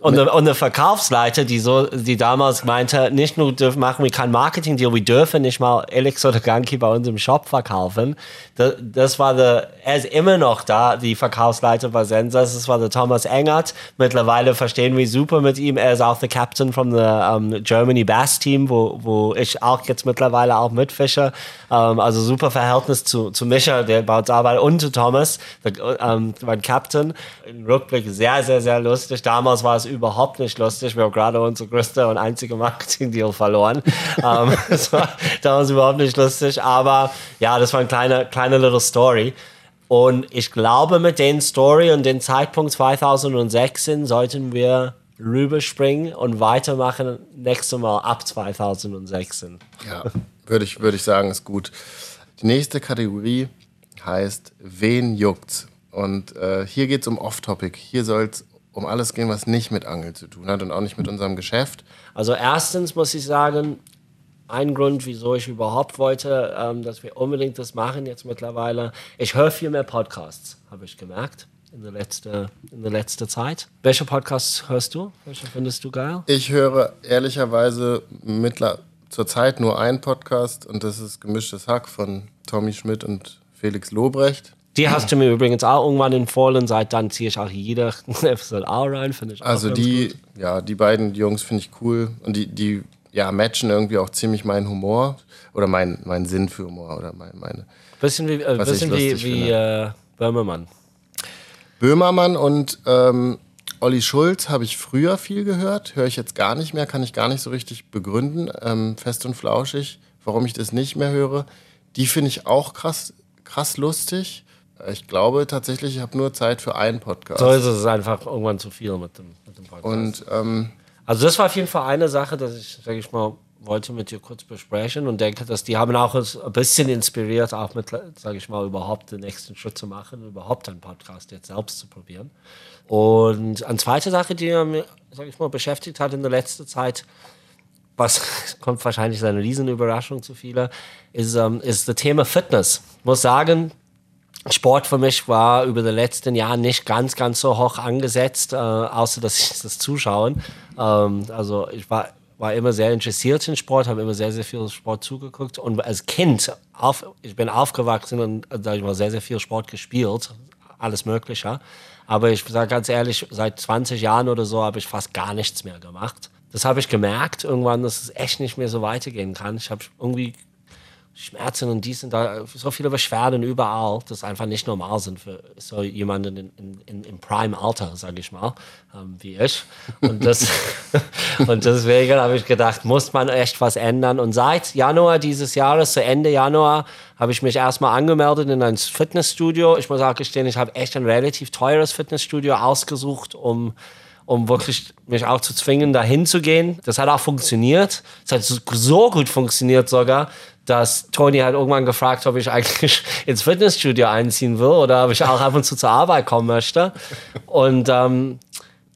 Und eine, und eine Verkaufsleiter, die so, die damals meinte, nicht nur dürfen machen wir kein Marketing-Deal, wir dürfen nicht mal Elix oder Ganki bei uns im Shop verkaufen. Das, das war der, er ist immer noch da, die Verkaufsleiter bei Sensors. Das war der Thomas Engert. Mittlerweile verstehen wir super mit ihm. Er ist auch der Captain von der um, Germany Bass Team, wo, wo ich auch jetzt mittlerweile auch mitfische. Um, also super Verhältnis zu, zu Micha, der bei uns arbeitet, und zu Thomas, der, um, mein Captain. Im Rückblick sehr, sehr, sehr lustig. Damals war es überhaupt nicht lustig. Wir haben gerade unsere größte und einzige Marketing-Deal verloren. ähm, das war damals überhaupt nicht lustig. Aber ja, das war eine kleine, kleine little Story. Und ich glaube, mit den Story und dem Zeitpunkt 2016 sollten wir rüberspringen und weitermachen nächstes Mal ab 2016. Ja, würde ich, würde ich sagen, ist gut. Die nächste Kategorie heißt Wen juckt's? Und äh, hier geht es um Off-Topic. Hier soll es um alles gehen, was nicht mit Angeln zu tun hat und auch nicht mit unserem Geschäft. Also erstens muss ich sagen, ein Grund, wieso ich überhaupt wollte, ähm, dass wir unbedingt das machen jetzt mittlerweile. Ich höre viel mehr Podcasts, habe ich gemerkt. In der, letzte, in der letzten Zeit. Welche Podcasts hörst du? Welche findest du geil? Ich höre ehrlicherweise mittler zurzeit nur einen Podcast und das ist Gemischtes Hack von Tommy Schmidt und Felix Lobrecht. Die hast du mir übrigens auch irgendwann empfohlen. Seit dann ziehe ich auch jede Episode auch rein. Finde ich Also die, gut. ja, die beiden Jungs finde ich cool und die, die ja, matchen irgendwie auch ziemlich meinen Humor oder meinen mein Sinn für Humor oder mein, meine. Bisschen wie, äh, bisschen wie, wie äh, Böhmermann. Böhmermann und ähm, Olli Schulz habe ich früher viel gehört, höre ich jetzt gar nicht mehr, kann ich gar nicht so richtig begründen. Ähm, fest und flauschig, warum ich das nicht mehr höre. Die finde ich auch krass, krass lustig. Ich glaube tatsächlich, ich habe nur Zeit für einen Podcast. So ist es einfach irgendwann zu viel mit dem, mit dem Podcast. Und ähm, also das war auf jeden Fall eine Sache, dass ich, sage ich mal, wollte mit dir kurz besprechen und denke, dass die haben auch uns ein bisschen inspiriert, auch mit, sage ich mal, überhaupt den nächsten Schritt zu machen, überhaupt einen Podcast jetzt selbst zu probieren. Und eine zweite Sache, die mir, sage ich mal, beschäftigt hat in der letzten Zeit, was kommt wahrscheinlich als eine Riesenüberraschung zu viele, ist, ähm, ist das Thema Fitness. Ich muss sagen, Sport für mich war über die letzten Jahre nicht ganz, ganz so hoch angesetzt, äh, außer dass ich das zuschauen. Ähm, also ich war, war immer sehr interessiert in Sport, habe immer sehr, sehr viel Sport zugeguckt und als Kind, auf, ich bin aufgewachsen und sag ich mal, sehr, sehr viel Sport gespielt, alles Mögliche. Aber ich sage ganz ehrlich, seit 20 Jahren oder so habe ich fast gar nichts mehr gemacht. Das habe ich gemerkt irgendwann, dass es echt nicht mehr so weitergehen kann. Ich habe irgendwie Schmerzen und dies und da, so viele Beschwerden überall, das einfach nicht normal sind für so jemanden in, in, in, im Prime-Alter, sage ich mal, ähm, wie ich. Und, das, und deswegen habe ich gedacht, muss man echt was ändern. Und seit Januar dieses Jahres, zu Ende Januar, habe ich mich erstmal angemeldet in ein Fitnessstudio. Ich muss auch gestehen, ich habe echt ein relativ teures Fitnessstudio ausgesucht, um um wirklich mich auch zu zwingen, dahin zu gehen. Das hat auch funktioniert. Es hat so gut funktioniert sogar, dass Tony halt irgendwann gefragt, ob ich eigentlich ins Fitnessstudio einziehen will oder ob ich auch ab und zu zur Arbeit kommen möchte. Und ähm,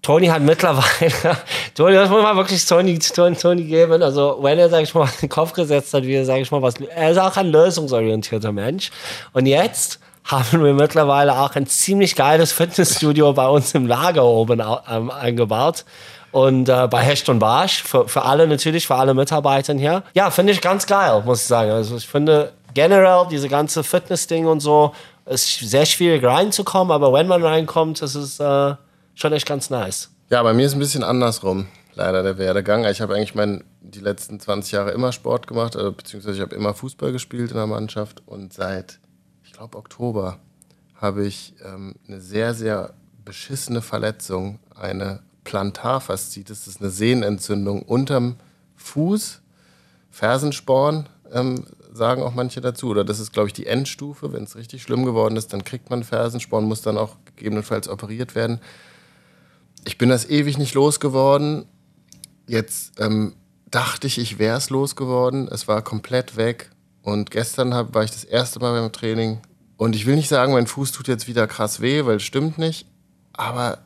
Tony hat mittlerweile, Tony, das muss man wirklich Tony, Tony, Tony geben. Also, wenn er, sag ich mal, den Kopf gesetzt hat, wie er, sag ich mal, was, er ist auch ein lösungsorientierter Mensch. Und jetzt haben wir mittlerweile auch ein ziemlich geiles Fitnessstudio bei uns im Lager oben ähm, eingebaut. Und äh, bei Hecht und Barsch, für, für alle natürlich, für alle Mitarbeiter hier. Ja, finde ich ganz geil, muss ich sagen. Also ich finde generell diese ganze Fitness-Ding und so, ist sehr schwierig reinzukommen, aber wenn man reinkommt, ist es äh, schon echt ganz nice. Ja, bei mir ist ein bisschen andersrum, leider der Werdegang. Ich habe eigentlich mein, die letzten 20 Jahre immer Sport gemacht, äh, beziehungsweise ich habe immer Fußball gespielt in der Mannschaft und seit, ich glaube, Oktober habe ich ähm, eine sehr, sehr beschissene Verletzung, eine Plantarfaszitis, das ist eine Sehnenentzündung unterm Fuß, Fersensporn, ähm, sagen auch manche dazu. Oder das ist, glaube ich, die Endstufe. Wenn es richtig schlimm geworden ist, dann kriegt man Fersensporn, muss dann auch gegebenenfalls operiert werden. Ich bin das ewig nicht losgeworden. Jetzt ähm, dachte ich, ich wäre es losgeworden. Es war komplett weg. Und gestern hab, war ich das erste Mal beim Training. Und ich will nicht sagen, mein Fuß tut jetzt wieder krass weh, weil es stimmt nicht. Aber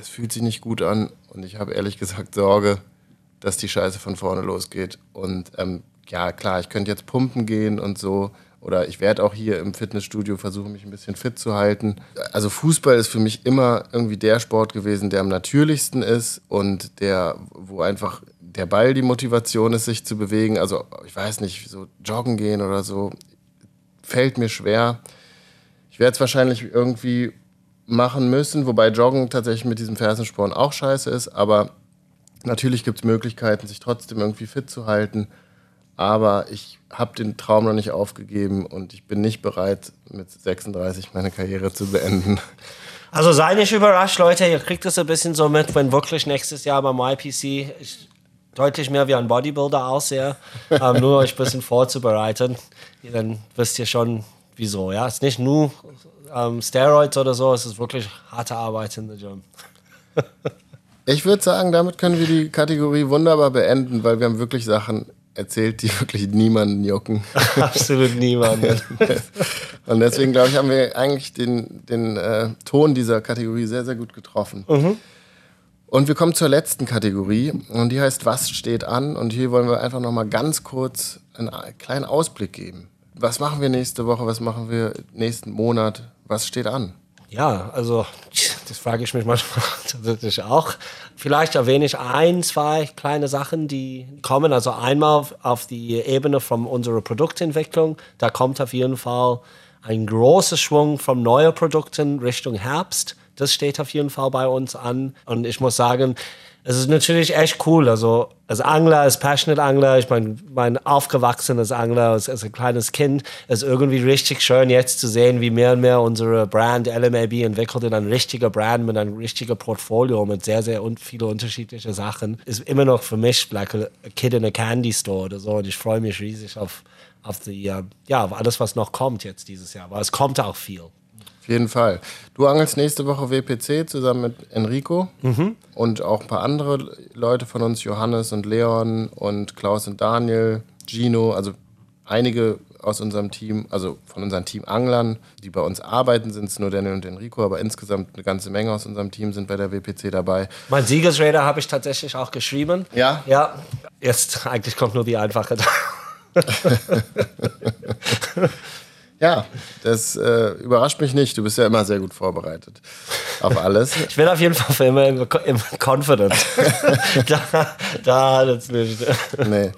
es fühlt sich nicht gut an und ich habe ehrlich gesagt Sorge, dass die Scheiße von vorne losgeht. Und ähm, ja, klar, ich könnte jetzt pumpen gehen und so. Oder ich werde auch hier im Fitnessstudio versuchen, mich ein bisschen fit zu halten. Also Fußball ist für mich immer irgendwie der Sport gewesen, der am natürlichsten ist und der, wo einfach der Ball die Motivation ist, sich zu bewegen. Also ich weiß nicht, so joggen gehen oder so, fällt mir schwer. Ich werde es wahrscheinlich irgendwie machen müssen, wobei Joggen tatsächlich mit diesem Fersensporn auch scheiße ist, aber natürlich gibt es Möglichkeiten, sich trotzdem irgendwie fit zu halten. Aber ich habe den Traum noch nicht aufgegeben und ich bin nicht bereit, mit 36 meine Karriere zu beenden. Also sei nicht überrascht, Leute, ihr kriegt das ein bisschen so mit, wenn wirklich nächstes Jahr beim ich deutlich mehr wie ein Bodybuilder aussehe, ähm, nur euch ein bisschen vorzubereiten. Dann wisst ihr schon, wieso. Ja, es ist nicht nur ähm, Steroids oder so, es ist wirklich harte Arbeit in der Gym. ich würde sagen, damit können wir die Kategorie wunderbar beenden, weil wir haben wirklich Sachen erzählt, die wirklich niemanden jucken. Absolut niemanden. Und deswegen, glaube ich, haben wir eigentlich den, den äh, Ton dieser Kategorie sehr, sehr gut getroffen. Mhm. Und wir kommen zur letzten Kategorie und die heißt Was steht an? Und hier wollen wir einfach nochmal ganz kurz einen kleinen Ausblick geben. Was machen wir nächste Woche? Was machen wir nächsten Monat? Was steht an? Ja, also das frage ich mich manchmal tatsächlich auch. Vielleicht erwähne ich ein, zwei kleine Sachen, die kommen. Also einmal auf die Ebene von unserer Produktentwicklung. Da kommt auf jeden Fall ein großer Schwung von neuen Produkten Richtung Herbst. Das steht auf jeden Fall bei uns an. Und ich muss sagen, es ist natürlich echt cool. Also als Angler, als Passionate Angler, ich meine, mein aufgewachsenes Angler, als, als ein kleines Kind, ist irgendwie richtig schön jetzt zu sehen, wie mehr und mehr unsere Brand LMAB entwickelt in ein richtiger Brand mit einem richtigen Portfolio mit sehr, sehr un viele unterschiedliche Sachen. Ist immer noch für mich like a, kid in a candy store oder so. Und ich freue mich riesig auf, auf die, uh, ja, auf alles, was noch kommt jetzt dieses Jahr. Weil es kommt auch viel jeden Fall. Du angelst nächste Woche WPC zusammen mit Enrico mhm. und auch ein paar andere Leute von uns, Johannes und Leon und Klaus und Daniel, Gino, also einige aus unserem Team, also von unserem Team Anglern, die bei uns arbeiten, sind es nur Daniel und Enrico, aber insgesamt eine ganze Menge aus unserem Team sind bei der WPC dabei. Mein Siegesräder habe ich tatsächlich auch geschrieben. Ja? Ja, jetzt eigentlich kommt nur die einfache. Ja, das äh, überrascht mich nicht. Du bist ja immer sehr gut vorbereitet auf alles. ich bin auf jeden Fall für immer im, im Confident. da, da jetzt nicht. nee.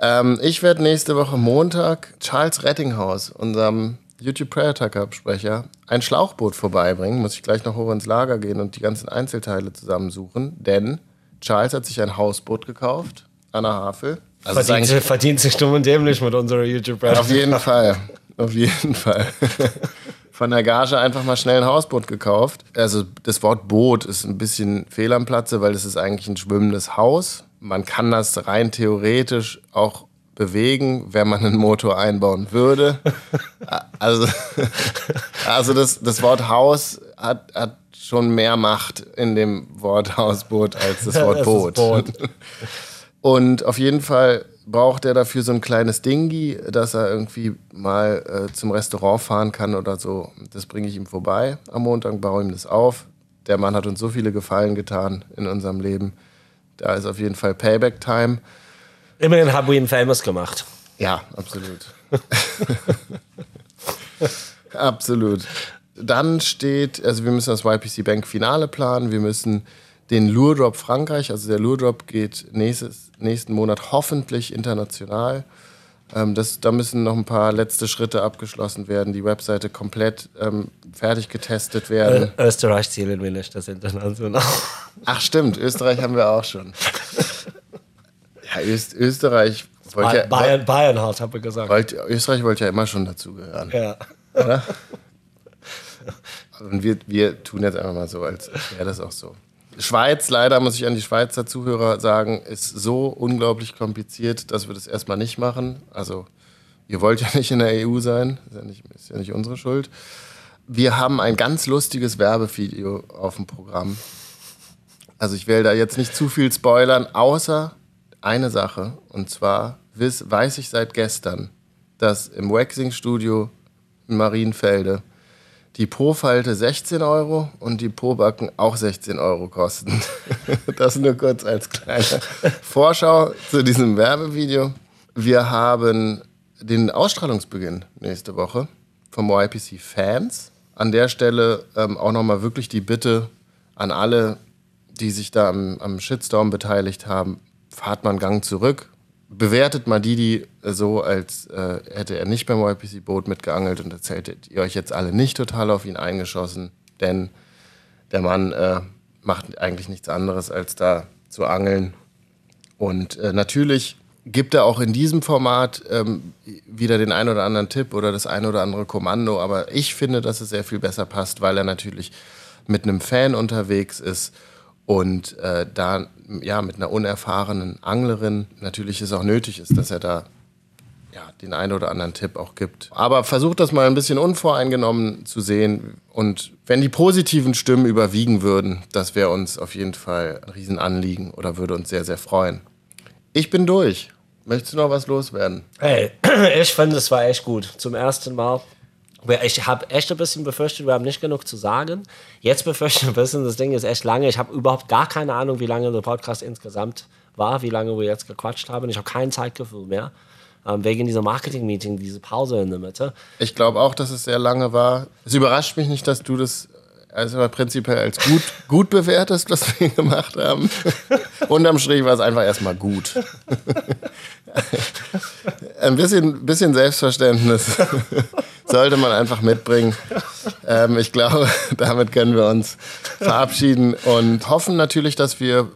Ähm, ich werde nächste Woche Montag Charles Rettinghaus, unserem YouTube Prayer Tucker Sprecher, ein Schlauchboot vorbeibringen. Muss ich gleich noch hoch ins Lager gehen und die ganzen Einzelteile zusammensuchen. Denn Charles hat sich ein Hausboot gekauft an der Havel. Also verdient, verdient sich dumm und dämlich mit unserer YouTube Prayer Auf jeden Fall. Auf jeden Fall. Von der Gage einfach mal schnell ein Hausboot gekauft. Also das Wort Boot ist ein bisschen fehl am Platze, weil es ist eigentlich ein schwimmendes Haus. Man kann das rein theoretisch auch bewegen, wenn man einen Motor einbauen würde. Also, also das, das Wort Haus hat, hat schon mehr Macht in dem Wort Hausboot als das Wort Boot. Das Boot. Und auf jeden Fall braucht er dafür so ein kleines Dingi, dass er irgendwie mal äh, zum Restaurant fahren kann oder so. Das bringe ich ihm vorbei am Montag, baue ihm das auf. Der Mann hat uns so viele Gefallen getan in unserem Leben. Da ist auf jeden Fall Payback-Time. Immerhin haben wir ihn famous gemacht. Ja, absolut. absolut. Dann steht, also wir müssen das YPC Bank Finale planen, wir müssen den Lure Drop Frankreich, also der Lure Drop geht nächstes, nächsten Monat hoffentlich international. Ähm, das, da müssen noch ein paar letzte Schritte abgeschlossen werden, die Webseite komplett ähm, fertig getestet werden. Ö Österreich zählen wir nicht, das international. Ach stimmt, Österreich haben wir auch schon. Ja, Öst Österreich wollte ja, Bayern, Bayern halt, habe ich gesagt. Wollt, Österreich wollte ja immer schon dazugehören. Ja. Oder? Und wir, wir tun jetzt einfach mal so, als wäre das auch so. Schweiz, leider muss ich an die Schweizer Zuhörer sagen, ist so unglaublich kompliziert, dass wir das erstmal nicht machen. Also, ihr wollt ja nicht in der EU sein, ist ja nicht, ist ja nicht unsere Schuld. Wir haben ein ganz lustiges Werbevideo auf dem Programm. Also, ich will da jetzt nicht zu viel spoilern, außer eine Sache. Und zwar weiß ich seit gestern, dass im Waxing-Studio in Marienfelde die Pro-Falte 16 Euro und die Pro-Backen auch 16 Euro kosten. das nur kurz als kleine Vorschau zu diesem Werbevideo. Wir haben den Ausstrahlungsbeginn nächste Woche vom YPC Fans. An der Stelle ähm, auch nochmal wirklich die Bitte an alle, die sich da am, am Shitstorm beteiligt haben, fahrt mal einen Gang zurück, bewertet mal Didi so, als äh, hätte er nicht beim YPC-Boot mitgeangelt und erzähltet ihr euch jetzt alle nicht total auf ihn eingeschossen, denn der Mann äh, macht eigentlich nichts anderes, als da zu angeln. Und äh, natürlich gibt er auch in diesem Format ähm, wieder den ein oder anderen Tipp oder das ein oder andere Kommando, aber ich finde, dass es sehr viel besser passt, weil er natürlich mit einem Fan unterwegs ist und äh, da ja mit einer unerfahrenen Anglerin natürlich es auch nötig ist, dass er da ja, den einen oder anderen Tipp auch gibt. Aber versucht das mal ein bisschen unvoreingenommen zu sehen. Und wenn die positiven Stimmen überwiegen würden, das wäre uns auf jeden Fall ein Riesenanliegen oder würde uns sehr, sehr freuen. Ich bin durch. Möchtest du noch was loswerden? Hey, ich finde, es war echt gut. Zum ersten Mal ich habe echt ein bisschen befürchtet, wir haben nicht genug zu sagen. Jetzt befürchte ich ein bisschen, das Ding ist echt lange. Ich habe überhaupt gar keine Ahnung, wie lange der Podcast insgesamt war, wie lange wir jetzt gequatscht haben. Ich habe kein Zeitgefühl mehr. Ähm, wegen dieser Marketing-Meeting, diese Pause in der Mitte. Ich glaube auch, dass es sehr lange war. Es überrascht mich nicht, dass du das also prinzipiell als gut, gut bewertest, was wir gemacht haben. Unterm Strich war es einfach erstmal gut. Ein bisschen, bisschen Selbstverständnis sollte man einfach mitbringen. Ähm, ich glaube, damit können wir uns verabschieden und hoffen natürlich, dass wir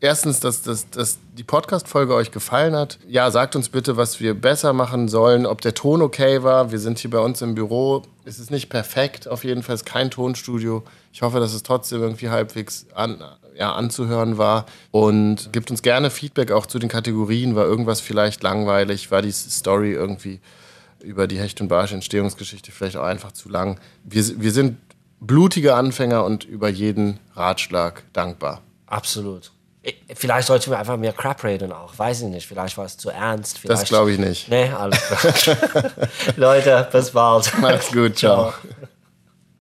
erstens, dass, dass, dass die Podcast-Folge euch gefallen hat. Ja, sagt uns bitte, was wir besser machen sollen, ob der Ton okay war. Wir sind hier bei uns im Büro. Es ist nicht perfekt, auf jeden Fall ist kein Tonstudio. Ich hoffe, dass es trotzdem irgendwie halbwegs an, ja, anzuhören war. Und gebt uns gerne Feedback auch zu den Kategorien. War irgendwas vielleicht langweilig? War die Story irgendwie über die Hecht- und Barsch-Entstehungsgeschichte vielleicht auch einfach zu lang? Wir, wir sind blutige Anfänger und über jeden Ratschlag dankbar. Absolut. Vielleicht sollten wir einfach mehr Crap reden auch. Weiß ich nicht. Vielleicht war es zu ernst. Vielleicht das glaube ich nicht. Nee, alles klar. Leute, bis bald. Macht's gut. ciao. ciao.